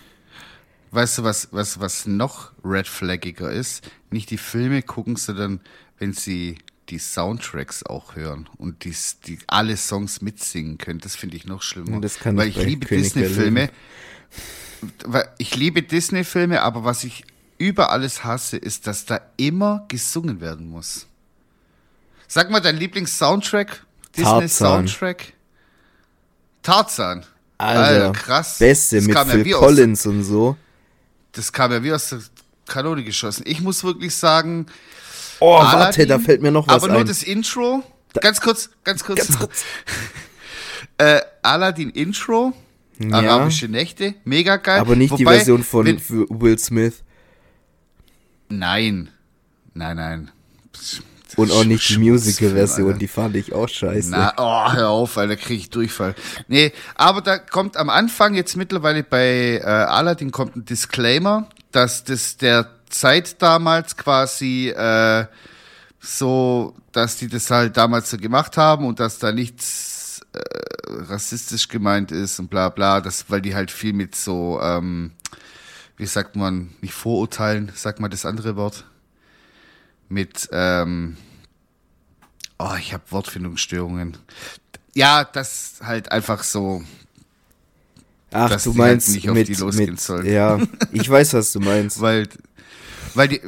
Weißt du, was, was, was noch red flaggiger ist? Nicht die Filme gucken, sondern wenn sie die Soundtracks auch hören und die, die alle Songs mitsingen können. Das finde ich noch schlimmer. Das kann Weil ich liebe Disney-Filme. Ich liebe Disney-Filme, aber was ich über alles hasse, ist, dass da immer gesungen werden muss. Sag mal dein Lieblings-Soundtrack? Disney-Soundtrack? Tarzan. Alter, krass. Beste Das mit kam ja Phil wie aus- Collins und so. Das kam ja wie aus der Kanone geschossen. Ich muss wirklich sagen, Oh, Aladdin, warte, da fällt mir noch was aber nur ein. das Intro. ganz kurz, ganz kurz. Ganz kurz. Äh, Aladdin Intro, Ja. arabische Nächte, mega geil. Aber nicht die Wobei, Version von wenn- Will Smith Nein, nein, nein. und auch nicht die Musical-Version, Alter. die fand ich auch scheiße. Na, oh, hör auf, weil da kriege ich Durchfall. Nee, aber da kommt am Anfang jetzt mittlerweile bei äh, Aladdin kommt ein Disclaimer, dass das der Zeit damals quasi äh, so, dass die das halt damals so gemacht haben und dass da nichts äh, rassistisch gemeint ist und bla bla, das, weil die halt viel mit so, ähm, wie sagt man, nicht Vorurteilen, sagt man das andere Wort, mit, ähm, oh, ich habe Wortfindungsstörungen. Ja, das halt einfach so, Ach, dass du halt meinst nicht auf mit, die losgehen mit sollen. ja, ich weiß, was du meinst. weil, weil die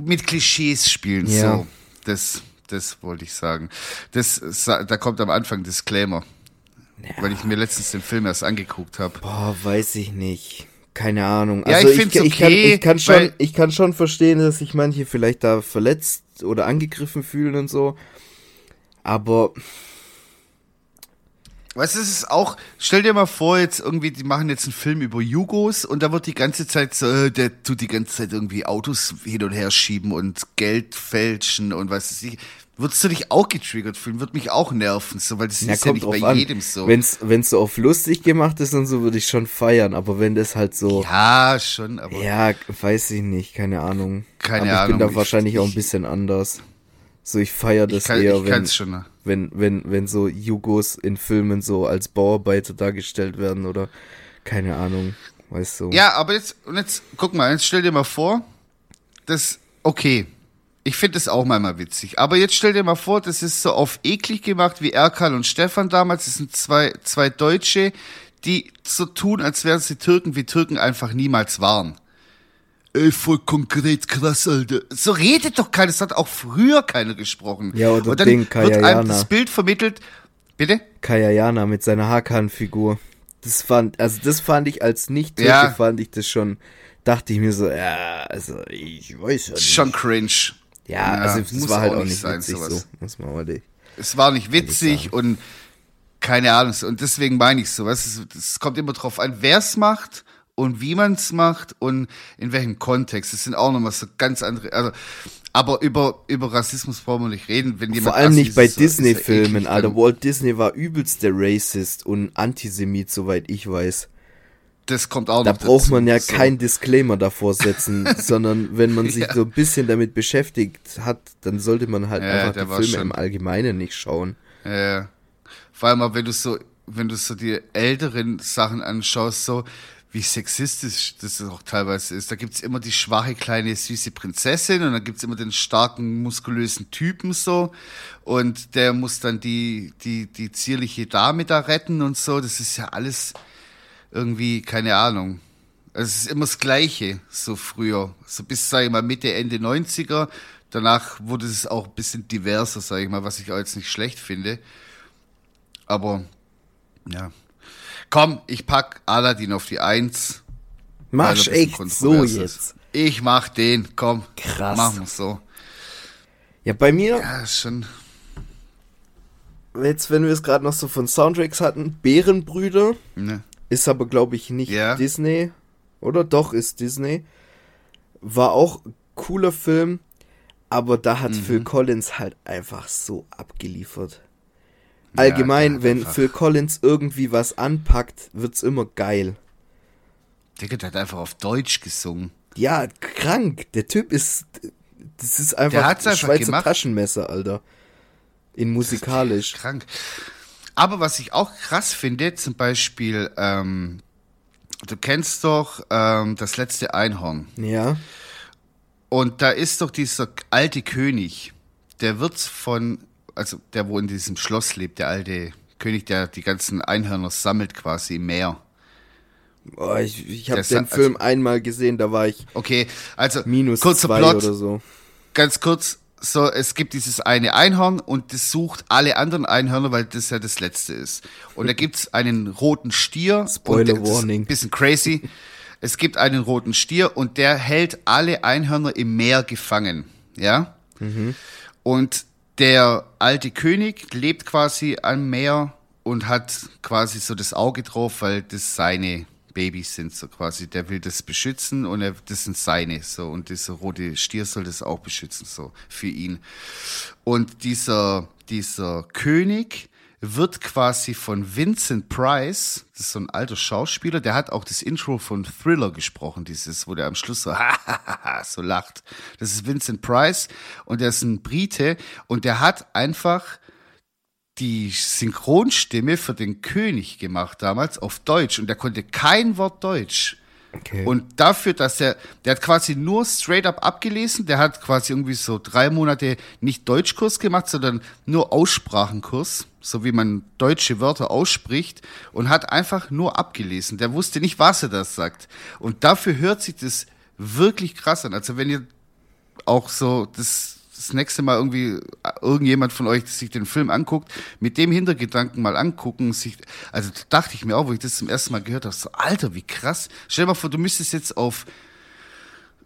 mit Klischees spielen, Ja. so. Das, das wollte ich sagen. Das, da kommt am Anfang Disclaimer. Weil ich mir letztens den Film erst angeguckt habe. Boah, weiß ich nicht. Keine Ahnung. Ja, Also ich find's ich, kann, okay, ich kann schon, ich kann schon verstehen, dass sich manche vielleicht da verletzt oder angegriffen fühlen und so. Aber Weißt du, es ist auch, stell dir mal vor, jetzt irgendwie, die machen jetzt einen Film über Jugos und da wird die ganze Zeit so, äh, der tut die ganze Zeit irgendwie Autos hin und her schieben und Geld fälschen und was weiß ich. Würdest du dich auch getriggert fühlen? Wird mich auch nerven, so, weil das ja, ist ja nicht bei an. jedem so. Wenn's, wenn's so auf lustig gemacht ist und so, würde ich schon feiern. Aber wenn das halt so, ja, schon, aber ja, weiß ich nicht, keine Ahnung. Keine aber ich bin Ahnung, da ich- wahrscheinlich auch ein ich- bisschen anders. So, ich feiere das ich kann eher, ich wenn, schon. ne? wenn, wenn, wenn so Jugos in Filmen so als Bauarbeiter dargestellt werden oder keine Ahnung, weißt du. Ja, aber jetzt, und jetzt, guck mal, jetzt stell dir mal vor, das, okay, ich finde das auch manchmal witzig, aber jetzt stell dir mal vor, das ist so auf eklig gemacht wie Erkan und Stefan damals, das sind zwei, zwei Deutsche, die so tun, als wären sie Türken, wie Türken einfach niemals waren. Ey, voll konkret krass, Alter. So redet doch keiner, das hat auch früher keiner gesprochen. Ja, oder und dann Ding, wird Kayayana. einem das Bild vermittelt, bitte? Kayayana mit seiner Hakan-Figur. Das fand, also das fand ich als nicht Ja. fand ich das schon, dachte ich mir so, ja, also ich weiß ja nicht. Schon cringe. ja, also das muss war halt auch nicht sein, witzig sowas. so, muss man mal es war nicht witzig und keine Ahnung. so. Und deswegen meine ich so, weißt es kommt immer drauf an, wer es macht und wie man es macht und in welchem Kontext. Das sind auch nochmal so ganz andere, also, aber über, über Rassismus brauchen wir nicht reden, wenn jemand Vor allem nicht bei so, Disney-Filmen, eklig, Alter. Walt Disney war übelst der Racist und Antisemit, soweit ich weiß. Das kommt auch Da noch braucht dazu, man ja so. kein Disclaimer davor setzen, sondern wenn man sich Ja. so ein bisschen damit beschäftigt hat, dann sollte man halt Ja, einfach die Filme schon- im Allgemeinen nicht schauen. Ja. Vor allem, wenn du so, wenn du so die älteren Sachen anschaust, so wie sexistisch das auch teilweise ist. Da gibt's immer die schwache, kleine, süße Prinzessin und dann gibt's immer den starken, muskulösen Typen so. Und der muss dann die, die, die zierliche Dame da retten und so. Das ist ja alles irgendwie, keine Ahnung. Also es ist immer das Gleiche, so früher. So bis, sag ich mal, Mitte, Ende 90er. Danach wurde es auch ein bisschen diverser, sag ich mal, was ich auch jetzt nicht schlecht finde. Aber, ja. Komm, ich pack Aladdin auf die Eins. Mach echt so ist. jetzt. Ich mach den, komm. Krass. Machen wir so. Ja, bei mir, Ja, schon. jetzt, wenn wir es gerade noch so von Soundtracks hatten, Bärenbrüder Ne. ist aber, glaube ich, nicht Ja. Disney. Oder doch ist Disney. War auch cooler Film, aber da hat Mhm. Phil Collins halt einfach so abgeliefert. Allgemein, der hat wenn einfach- Phil Collins irgendwie was anpackt, wird's immer geil. Der hat einfach auf Deutsch gesungen. Ja, krank. Der Typ ist, das ist einfach hat's einfach Schweizer gemacht. Taschenmesser, Alter. In musikalisch. Krank. Aber was ich auch krass finde, zum Beispiel, ähm, du kennst doch ähm, das letzte Einhorn. Ja. Und da ist doch dieser alte König, der wird von, also der, wo in diesem Schloss lebt, der alte König, der die ganzen Einhörner sammelt quasi im Meer. Oh, ich ich habe den Film einmal gesehen, da war ich Okay, also minus kurzer zwei Plot, oder so. ganz kurz, so, es gibt dieses eine Einhorn und das sucht alle anderen Einhörner, weil das ja das letzte ist. Und da gibt's einen roten Stier. Spoiler warning. Ein bisschen crazy. Es gibt einen roten Stier und der hält alle Einhörner im Meer gefangen. Ja? Und der alte König lebt quasi am Meer und hat quasi so das Auge drauf, weil das seine Babys sind, so quasi. Der will das beschützen und er, das sind seine, so. Und dieser rote Stier soll das auch beschützen, so, für ihn. Und dieser, dieser König wird quasi von Vincent Price, das ist so ein alter Schauspieler, der hat auch das Intro von Thriller gesprochen, dieses, wo der am Schluss so, so lacht. Das ist Vincent Price und der ist ein Brite und der hat einfach die Synchronstimme für den König gemacht damals auf Deutsch und der konnte kein Wort Deutsch. Okay. Und dafür, dass er, der hat quasi nur straight up abgelesen, der hat quasi irgendwie so drei Monate nicht Deutschkurs gemacht, sondern nur Aussprachenkurs, so wie man deutsche Wörter ausspricht und hat einfach nur abgelesen. Der wusste nicht, was er das sagt. Und dafür hört sich das wirklich krass an. Also wenn ihr auch so das, das nächste Mal irgendwie irgendjemand von euch sich den Film anguckt, mit dem Hintergedanken mal angucken, sich, also da dachte ich mir auch, wo ich das zum ersten Mal gehört habe, so, Alter, wie krass. Stell dir mal vor, du müsstest jetzt auf,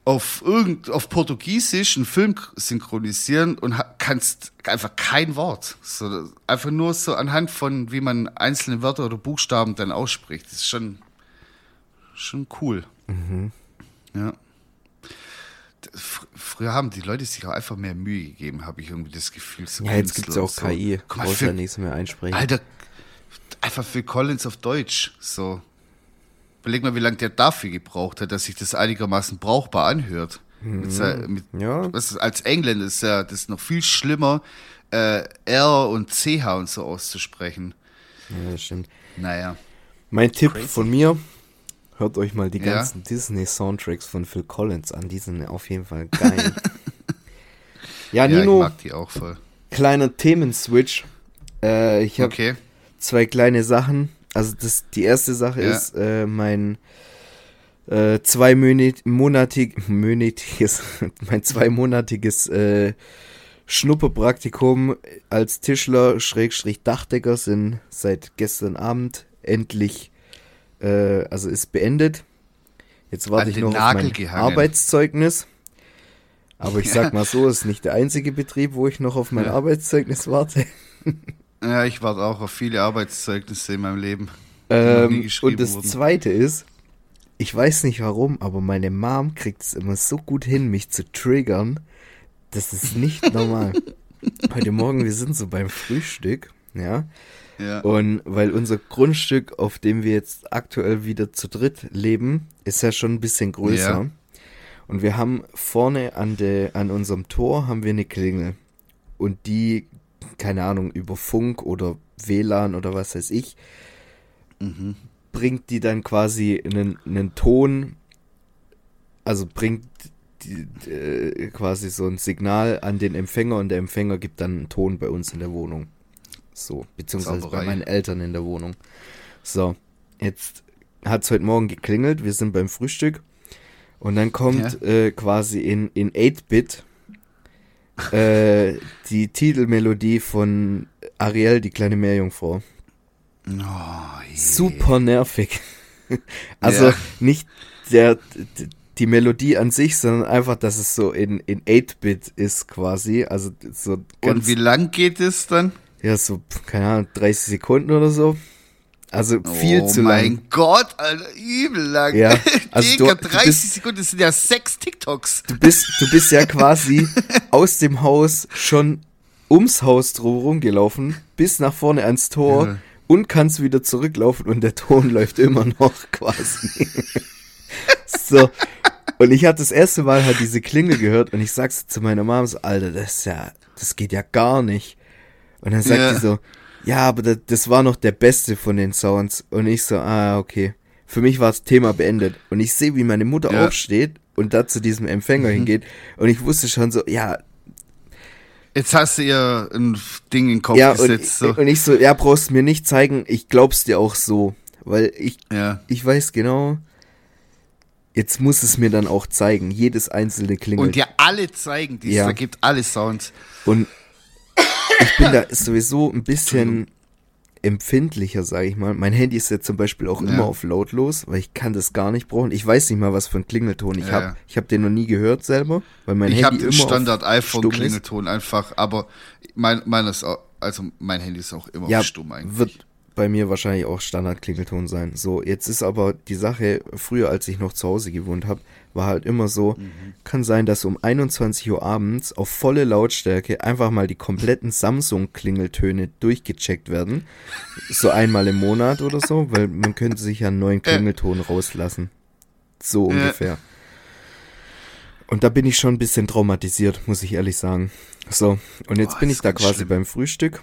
auf irgend, auf Portugiesisch einen Film synchronisieren und kannst einfach kein Wort. So, einfach nur so anhand von, wie man einzelne Wörter oder Buchstaben dann ausspricht. Das ist schon, schon cool. Ja. Fr- Früher haben die Leute sich auch einfach mehr Mühe gegeben, habe ich irgendwie das Gefühl. So ja, jetzt gibt's Künstler auch so. KI. Guck mal, ja Phil, nichts mehr einsprechen. Alter, einfach Phil Collins auf Deutsch. So. Überleg mal, wie lange der dafür gebraucht hat, dass sich das einigermaßen brauchbar anhört. Mit, se- mit, Mhm. Ja. was ist, als Engländer ist ja das noch viel schlimmer, äh, R und CH und so auszusprechen. Ja, das stimmt. Naja. Mein Tipp Crazy. von mir, hört euch mal die Ja. ganzen Disney-Soundtracks von Phil Collins an. Die sind auf jeden Fall geil. ja, Ja, ich Nino, mag die auch voll. kleiner Themenswitch. Äh, ich habe Okay. zwei kleine Sachen. Also das, die erste Sache Ja. ist äh, mein äh, zweimonatig, monatiges, mein zweimonatiges äh, Schnupperpraktikum als Tischler Schrägstrich Dachdecker sind seit gestern Abend endlich, äh, also ist beendet. Jetzt warte ich noch auf Nagel mein gehangen. Arbeitszeugnis. Aber ich sag mal so, es ist nicht der einzige Betrieb, wo ich noch auf mein Ja. Arbeitszeugnis warte. Ja, ich warte auch auf viele Arbeitszeugnisse in meinem Leben. Ähm, und das wurden. zweite ist, ich weiß nicht warum, aber meine Mom kriegt es immer so gut hin, mich zu triggern. Das ist nicht normal. Heute Morgen, wir sind so beim Frühstück, ja. Ja. Und weil unser Grundstück, auf dem wir jetzt aktuell wieder zu dritt leben, ist ja schon ein bisschen größer. Ja. Und wir haben vorne an, de, an unserem Tor haben wir eine Klingel. Und die, keine Ahnung, über Funk oder WLAN oder was weiß ich, Mhm. bringt die dann quasi einen, einen Ton, also bringt die, äh, quasi so ein Signal an den Empfänger und der Empfänger gibt dann einen Ton bei uns in der Wohnung. So, beziehungsweise Zauberei. bei meinen Eltern in der Wohnung. So, jetzt hat es heute Morgen geklingelt, wir sind beim Frühstück und dann kommt äh, quasi in, in 8-Bit äh, die Titelmelodie von Ariel, die kleine Meerjungfrau. Oh. Super nervig. Also Ja. nicht der, die Melodie an sich, sondern einfach, dass es so in, in 8-Bit ist quasi. Also so Und wie lang geht es dann? ja, so, keine Ahnung, 30 Sekunden oder so. Also viel oh zu mein lang. Gott, Alter, übel lang. Ja, also Digga, du- du 30 bist- Sekunden, das sind ja sechs TikToks. Du bist, du bist ja quasi aus dem Haus schon ums Haus drumherum gelaufen, bis nach vorne ans Tor Ja. und kannst wieder zurücklaufen und der Ton läuft immer noch quasi. so. Und ich habe das erste Mal halt diese Klingel gehört und ich sag's zu meiner Mom so, Alter, das ist ja, das geht ja gar nicht. Und dann sagt Ja. die so, ja, aber das, das war noch der beste von den Sounds. Und ich so, ah, okay. Für mich war das Thema beendet. Und ich sehe, wie meine Mutter Ja. aufsteht und da zu diesem Empfänger hingeht. Und ich wusste schon so, ja, Jetzt hast du ihr ein Ding in den Kopf ja, und, gesetzt. So. und ich so, ja, brauchst mir nicht zeigen, ich glaub's dir auch so. Weil ich, Ja. ich weiß genau, jetzt muss es mir dann auch zeigen, jedes einzelne Klingel. Und dir alle zeigen, die Ja. es da gibt, alle Sounds. Und ich bin da sowieso ein bisschen empfindlicher, sage ich mal. Mein Handy ist ja zum Beispiel auch Ja. immer auf lautlos, weil ich kann das gar nicht brauchen. Ich weiß nicht mal, was für ein Klingelton ich Ja, hab. ja. Ich habe den noch nie gehört selber, weil mein ich habe Handy den immer Standard iPhone ist. Klingelton einfach, aber mein, meines auch, also mein Handy ist auch immer Ja, auf stumm eigentlich. wird bei mir wahrscheinlich auch Standard-Klingelton sein. So, jetzt ist aber die Sache, früher als ich noch zu Hause gewohnt habe, war halt immer so, Mhm. kann sein, dass um 21 Uhr abends auf volle Lautstärke einfach mal die kompletten Samsung-Klingeltöne durchgecheckt werden. So einmal im Monat oder so, weil man könnte sich ja einen neuen Klingelton rauslassen. So Ja. ungefähr. Und da bin ich schon ein bisschen traumatisiert, muss ich ehrlich sagen. So, und jetzt Boah, bin ich da quasi schlimm. beim Frühstück.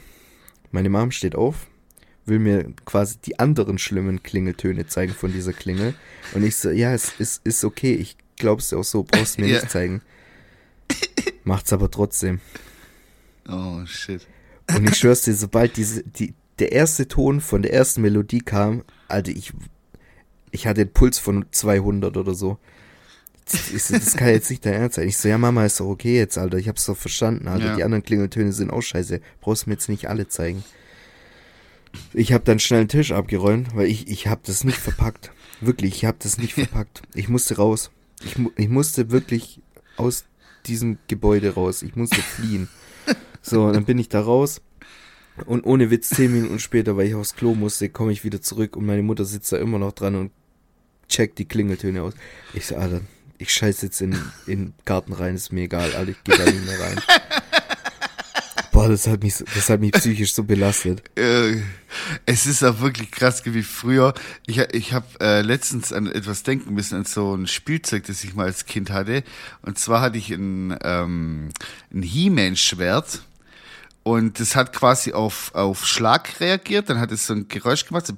Meine Mom steht auf, will mir quasi die anderen schlimmen Klingeltöne zeigen von dieser Klingel. Und ich so, ja, es ist, ist okay, ich glaub's dir auch so, brauchst mir Ja. nicht zeigen. Macht's aber trotzdem. Oh, shit. Und ich schwör's dir, sobald diese, die, der erste Ton von der ersten Melodie kam, Alter, ich, ich hatte einen Puls von 200 oder so. Ich so, das kann jetzt nicht dein Ernst sein. Ich so, ja, Mama, ist doch okay jetzt, Alter. Ich hab's doch verstanden, Alter. Ja. Die anderen Klingeltöne sind auch scheiße. Brauchst mir jetzt nicht alle zeigen. Ich hab dann schnell einen Tisch abgeräumt, weil ich, ich hab das nicht verpackt. Wirklich, ich hab das nicht verpackt. Ich musste raus. Ich, ich musste wirklich aus diesem Gebäude raus. Ich musste fliehen. So, dann bin ich da raus. Und ohne Witz, zehn Minuten später, weil ich aufs Klo musste, komme ich wieder zurück und meine Mutter sitzt da immer noch dran und checkt die Klingeltöne aus. Ich so, Alter, ich scheiß jetzt in, in den Garten rein, ist mir egal, Alter, ich gehe da nicht mehr rein. Boah, das hat mich, das hat mich psychisch so belastet. Äh, es ist auch wirklich krass wie früher. Ich, ich habe äh, letztens an etwas denken müssen, an so ein Spielzeug, das ich mal als Kind hatte. Und zwar hatte ich ein, ähm, ein He-Man-Schwert. Und das hat quasi auf, auf Schlag reagiert, dann hat es so ein Geräusch gemacht, so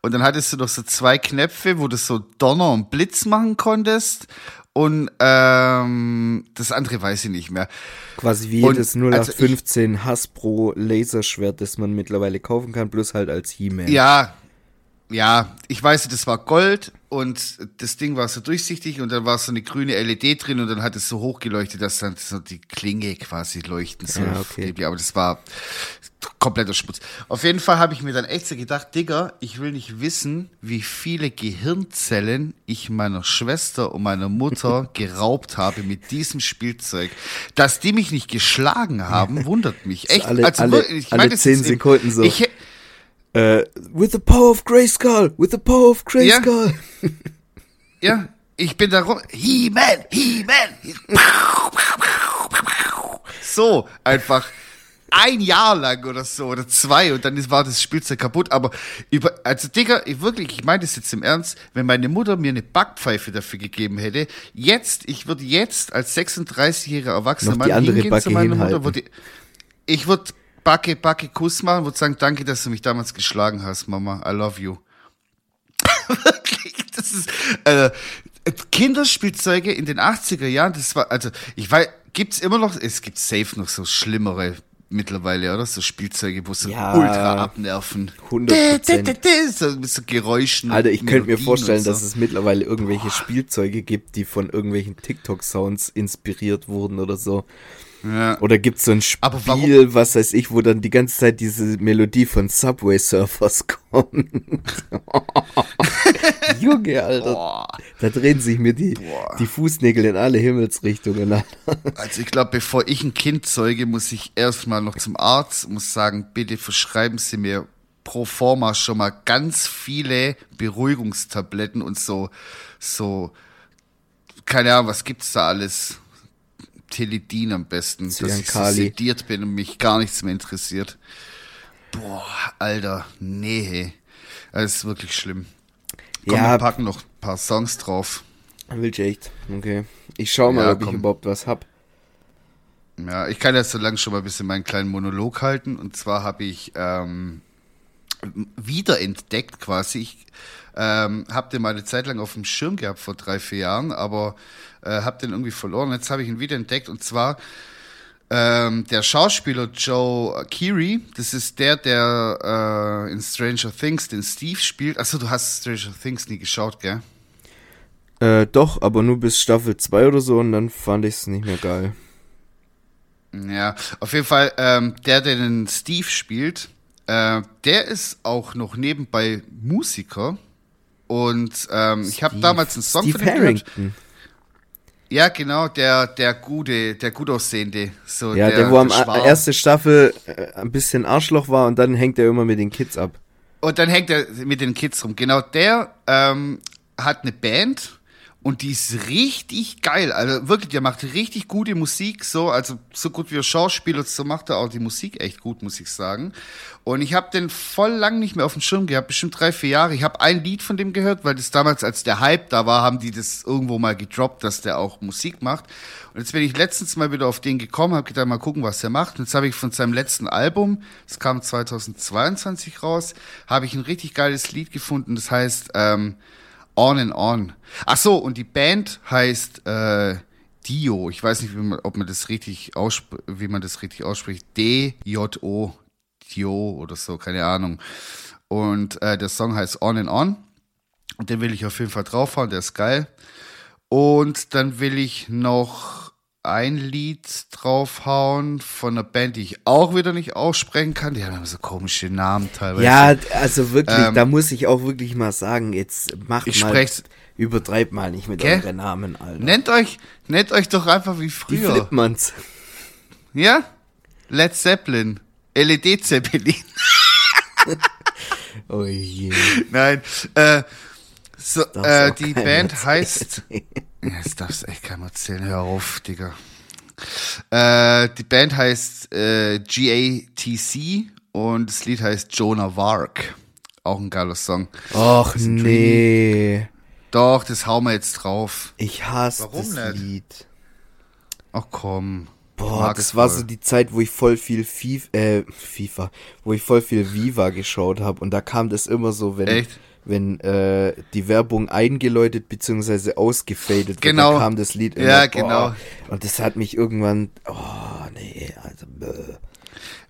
und dann hattest du noch so zwei Knöpfe, wo du so Donner und Blitz machen konntest. Und ähm, das andere weiß ich nicht mehr. Quasi wie jedes also ich- 0815 Hasbro Laserschwert, das man mittlerweile kaufen kann, plus halt als He-Man. Ja, ja, ich weiß, das war Gold und das Ding war so durchsichtig und dann war so eine grüne LED drin und dann hat es so hochgeleuchtet, dass dann so die Klinge quasi leuchten soll. Ja, okay. Aber das war kompletter Schmutz. Auf jeden Fall habe ich mir dann echt so gedacht, Digga, ich will nicht wissen, wie viele Gehirnzellen ich meiner Schwester und meiner Mutter geraubt habe mit diesem Spielzeug. Dass die mich nicht geschlagen haben, wundert mich. Echt. alle- alle- wirklich, ich alle meine, das 10 ist im- Sekunden so. Ich, Äh, with the power of Grayskull, with the power of Grayskull. Ja, ich bin da rum. He-Man, He-Man. So, einfach ein Jahr lang oder so oder zwei und dann ist- war das Spielzeug kaputt. Aber über, also Digga, ich wirklich, ich meine das jetzt im Ernst, wenn meine Mutter mir eine Backpfeife dafür gegeben hätte, jetzt, ich würde jetzt als 36-jähriger Erwachsener Mann andere hingehen Backe zu meiner Mutter, hinhalten. würde, ich würde Backe, Backe Kuss machen, würde sagen, danke, dass du mich damals geschlagen hast, Mama, I love you. Wirklich, das ist, äh, Kinderspielzeuge in den 80er Jahren, das war, also, ich weiß, gibt's immer noch, es gibt safe noch so schlimmere mittlerweile, oder? So Spielzeuge, wo so Ja. ultra abnerven. 100%. So, mit so Geräuschen. Alter, ich könnte mir vorstellen, so. dass es mittlerweile irgendwelche Spielzeuge gibt, die von irgendwelchen TikTok-Sounds inspiriert wurden oder so. Ja. Oder gibt es so ein Spiel, was weiß ich, wo dann die ganze Zeit diese Melodie von Subway Surfers kommt. Junge, Alter. Boah. Da drehen sich mir die, Boah. die Fußnägel in alle Himmelsrichtungen. Alter. Also ich glaube, bevor ich ein Kind zeuge, muss ich erstmal noch zum Arzt, muss sagen, bitte verschreiben Sie mir pro forma schon mal ganz viele Beruhigungstabletten und so, so, keine Ahnung, was gibt's da alles? Teledin am besten, dass ich so sediert bin und mich gar nichts mehr interessiert. Boah, Alter, nee. Das ist wirklich schlimm. Komm, Ja. wir packen noch ein paar Songs drauf. Willst du echt? Okay. Ich schau mal, Ja, ob ich komm. überhaupt was hab. Ja, ich kann ja so lange schon mal ein bisschen meinen kleinen Monolog halten. Und zwar habe ich ähm, wiederentdeckt quasi. Ich ähm, habe den mal eine Zeit lang auf dem Schirm gehabt vor drei, vier Jahren, aber äh, habe den irgendwie verloren. Jetzt habe ich ihn wiederentdeckt und zwar ähm, der Schauspieler Joe Keery. Das ist der, der äh, in Stranger Things den Steve spielt. Achso, du hast Stranger Things nie geschaut, gell? Äh, doch, aber nur bis Staffel 2 oder so und dann fand ich es nicht mehr geil. Ja, auf jeden Fall, ähm, der, der den Steve spielt, äh, der ist auch noch nebenbei Musiker. Und ähm, ich habe damals einen Song Steve von ihm gehört. Ja, genau, der, der gute, der gut aussehende. So, Ja, der, wo am der Schwarm. erste Staffel äh, ein bisschen Arschloch war und dann hängt er immer mit den Kids ab. Und dann hängt er mit den Kids rum. Genau, der ähm, hat eine Band und die ist richtig geil. Also wirklich, der macht richtig gute Musik, so, also so gut wie er Schauspieler, so macht er auch die Musik echt gut, muss ich sagen. Und ich habe den voll lang nicht mehr auf dem Schirm gehabt, bestimmt drei, vier Jahre. Ich habe ein Lied von dem gehört, weil das damals, als der Hype da war, haben die das irgendwo mal gedroppt, dass der auch Musik macht. Und jetzt bin ich letztens mal wieder auf den gekommen, habe gedacht, mal gucken, was er macht. Und jetzt habe ich von seinem letzten Album, das kam 2022 raus, habe ich ein richtig geiles Lied gefunden, das heißt ähm, On and On. Ach so, und die Band heißt äh, Dio. Ich weiß nicht, wie man, ob man das richtig aussp wie man das richtig ausspricht. D-J-O. Dio oder so, keine Ahnung. Und äh, der Song heißt On and On. Und den will ich auf jeden Fall draufhauen, der ist geil. Und dann will ich noch ein Lied draufhauen von einer Band, die ich auch wieder nicht aussprechen kann. Die haben so komische Namen teilweise. Ja, also wirklich, Ähm, da muss ich auch wirklich mal sagen, jetzt macht ich mal, sprech's- übertreibt mal nicht mit Gell? euren Namen, Alter. Nennt euch, nennt euch doch einfach wie Die früher. Flipmans. Ja? Led Zeppelin. LED Zeppelin. Oh je. Nein. Äh, so, äh, die Band heißt. Das darfst du echt keinem erzählen. Hör auf, Digga. Äh, die Band heißt äh, GATC und das Lied heißt Jonah Vark. Auch ein geiler Song. Och nee. Doch, das hauen wir jetzt drauf. Ich hasse Warum das nicht? Lied. Ach komm. Boah, das es war voll. so die Zeit, wo ich voll viel FIFA, äh, FIFA, wo ich voll viel Viva geschaut habe und da kam das immer so, wenn, Echt? Wenn äh, die Werbung eingeläutet bzw. ausgefadet wird, Genau. dann kam das Lied immer. Ja, genau. Und das hat mich irgendwann, oh nee, also bäh.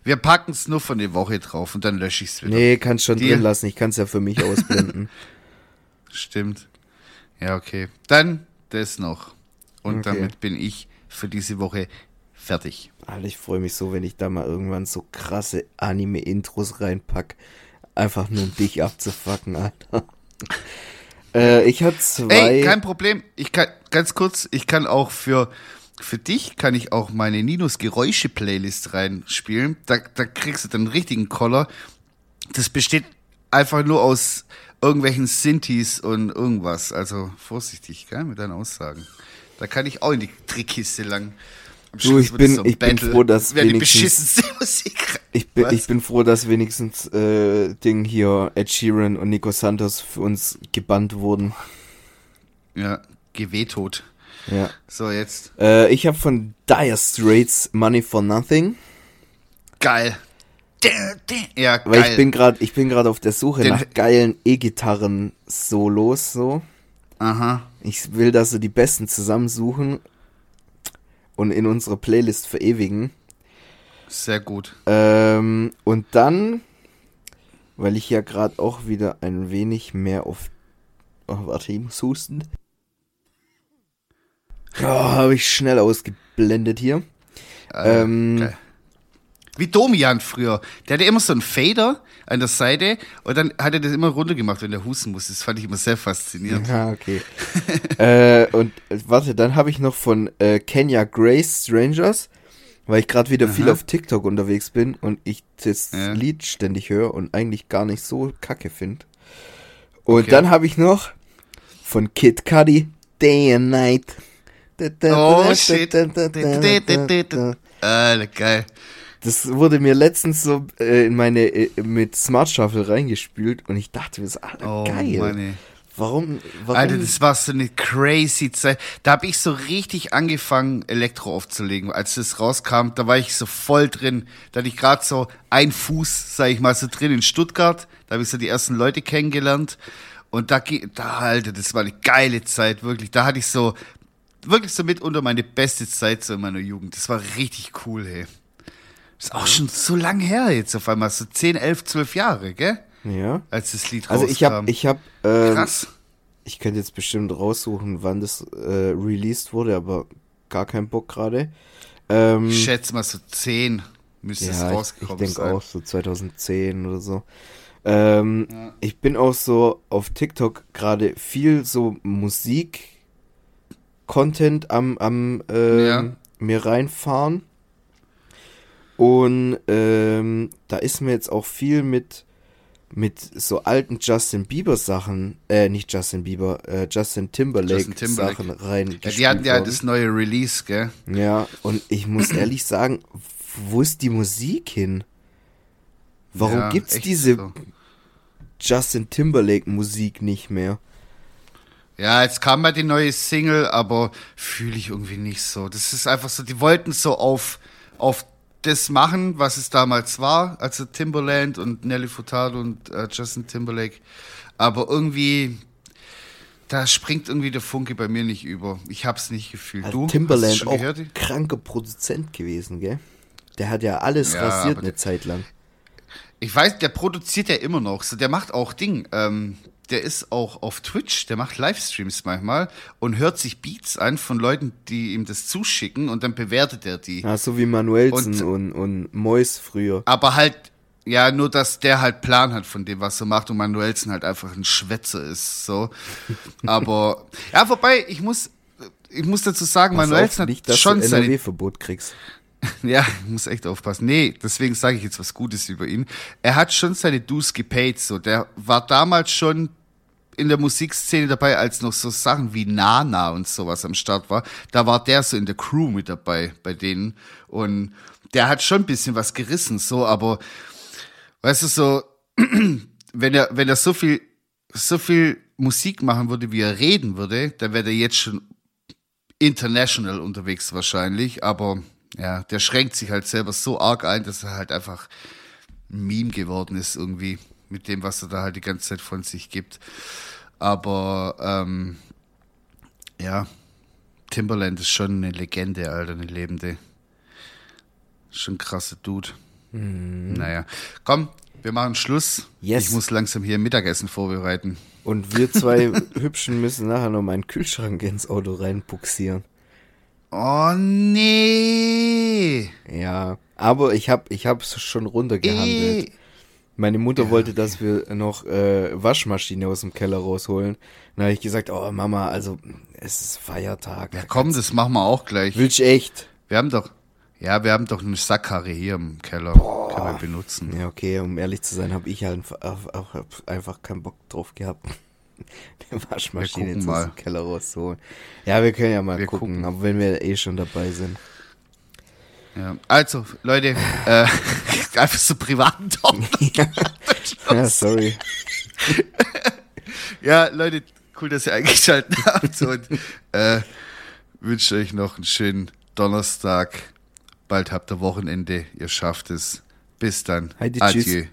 Wir packen es nur von der Woche drauf und dann lösche ich es wieder. nee, kannst schon Deal. drin lassen, ich kann es ja für mich ausblenden. Stimmt. Ja, okay. Dann das noch. Und Okay. damit bin ich für diese Woche fertig. Alter, ich freue mich so, wenn ich da mal irgendwann so krasse Anime-Intros reinpack. Einfach nur um dich abzufacken, Alter. Äh, ich hatte zwei. Ey, kein Problem. Ich kann, ganz kurz, ich kann auch für, für dich kann ich auch meine Ninos Geräusche Playlist reinspielen. Da, da kriegst du dann einen richtigen Collar. Das besteht einfach nur aus irgendwelchen Synthes und irgendwas. Also vorsichtig, gell, mit deinen Aussagen. Da kann ich auch in die Trickkiste lang. Du, ich bin- so ich bin froh, dass die wenigstens- Ich bin, Was? ich bin froh, dass wenigstens äh, Ding hier Ed Sheeran und Nico Santos für uns gebannt wurden. Ja, gewetot. Ja. So, jetzt. Äh, ich habe von Dire Straits Money for Nothing, Geil. Ja, weil geil. ich bin gerade ich bin gerade auf der Suche Den- nach geilen E-Gitarren Solos so. Aha. Ich will da so die besten zusammensuchen und in unsere Playlist verewigen. Sehr gut. Ähm, und dann, weil ich ja gerade auch wieder ein wenig mehr auf. Oh, warte, ich muss husten. Oh, habe ich schnell ausgeblendet hier. Äh, Ähm, geil. Wie Domian früher. Der hatte immer so einen Fader an der Seite und dann hat er das immer runtergemacht, wenn er husten musste. Das fand ich immer sehr faszinierend. Ja, okay. äh, und äh, warte, dann habe ich noch von äh, Kenya Grace Strangers, weil ich gerade wieder viel Aha. auf TikTok unterwegs bin und ich das Ja. Lied ständig höre und eigentlich gar nicht so kacke finde. Und Okay. dann habe ich noch von Kid Cudi Day and Night. Oh shit. Alter, geil. Das wurde mir letztens so äh, in meine äh, mit Smart Shuffle reingespült und ich dachte mir so, Alter, Oh, geil. Mann, ey. Warum, warum? Alter, das war so eine crazy Zeit. Da habe ich so richtig angefangen, Elektro aufzulegen. Als das rauskam, da war ich so voll drin. Da hatte ich gerade so ein Fuß, sag ich mal, so drin in Stuttgart. Da habe ich so die ersten Leute kennengelernt. Und da, da, Alter, das war eine geile Zeit, wirklich. Da hatte ich so, wirklich so mitunter meine beste Zeit so in meiner Jugend. Das war richtig cool, hey. Ist auch schon so lang her jetzt auf einmal, so 10, 11, 12 Jahre, gell? ja. Als das Lied Also ich habe, rauskam. ich habe, ähm, Krass. ich könnte jetzt bestimmt raussuchen, wann das äh, released wurde, aber gar keinen Bock gerade. Ähm, Ich schätze mal so 10 müsste es ja, ich, ich rausgekommen denke sein. auch so 2010 oder so. Ähm, Ich bin auch so auf TikTok gerade viel so Musik-Content am, am ähm, Ja. mir reinfahren. Und ähm, da ist mir jetzt auch viel mit, mit so alten Justin Bieber Sachen, äh, nicht Justin Bieber, äh, Justin Timberlake, Justin Timberlake. Sachen rein. Ja, die hatten ja das neue Release, gell? Ja, und ich muss ehrlich sagen, wo ist die Musik hin? Warum ja, gibt's diese so. Justin Timberlake Musik nicht mehr? Ja, jetzt kam mal die neue Single, aber fühle ich irgendwie nicht so. Das ist einfach so, die wollten so auf, auf das machen, was es damals war, also Timberland und Nelly Furtado und äh, Justin Timberlake. Aber irgendwie, da springt irgendwie der Funke bei mir nicht über. Ich hab's nicht gefühlt. Also du? Hast Timberland auch gehört? kranker Produzent gewesen, gell? Der hat ja alles Ja, rasiert eine Zeit lang. Ich weiß, der produziert ja immer noch. So, der macht auch Ding. Ähm, der ist auch auf Twitch, der macht Livestreams manchmal und hört sich Beats an von Leuten, die ihm das zuschicken und dann bewertet er die. Ja, so wie Manuelsen Und- und, und Mois früher. Aber halt, ja, nur dass der halt Plan hat von dem, was er macht und Manuelsen halt einfach ein Schwätzer ist. So. Aber ja, wobei, ich muss, ich muss dazu sagen, Manuelsen hat nicht, dass schon du NRW-Verbot kriegst. Ja, muss echt aufpassen. Nee, deswegen sage ich jetzt was Gutes über ihn. Er hat schon seine Dues gepaid, so. Der war damals schon in der Musikszene dabei, als noch so Sachen wie Nana und sowas am Start war. Da war der so in der Crew mit dabei bei denen. Und der hat schon ein bisschen was gerissen, so, aber weißt du, so, wenn er, wenn er so viel, so viel Musik machen würde, wie er reden würde, dann wäre er jetzt schon international unterwegs wahrscheinlich, aber ja, der schränkt sich halt selber so arg ein, dass er halt einfach ein Meme geworden ist irgendwie mit dem, was er da halt die ganze Zeit von sich gibt. Aber ähm, ja, Timberland ist schon eine Legende, Alter, eine lebende. Schon krasser Dude. Naja, komm, wir machen Schluss. Yes. Ich muss langsam hier Mittagessen vorbereiten. Und wir zwei Hübschen müssen nachher noch meinen Kühlschrank ins Auto reinbuxieren. Oh nee! Ja, aber ich hab, ich hab's schon runtergehandelt. Eh. Meine Mutter wollte, dass wir noch äh, Waschmaschine aus dem Keller rausholen. Dann habe ich gesagt, oh Mama, also es ist Feiertag. Ja, komm, das machen wir auch gleich. Willst du echt? Wir haben doch, ja, wir haben doch eine Sackkarre hier im Keller. Kann man benutzen. Ja, okay, um ehrlich zu sein, habe ich halt einfach keinen Bock drauf gehabt, die Waschmaschine aus mal. Keller rauszuholen. Ja, wir können ja mal Wir gucken, gucken. aber wenn wir eh schon dabei sind. Ja. Also, Leute, äh, einfach so privaten Talk. Ja, sorry. Ja, Leute, cool, dass ihr eingeschaltet habt und äh, wünsche euch noch einen schönen Donnerstag. Bald habt ihr Wochenende, ihr schafft es. Bis dann. Heidi, tschüss. Adieu.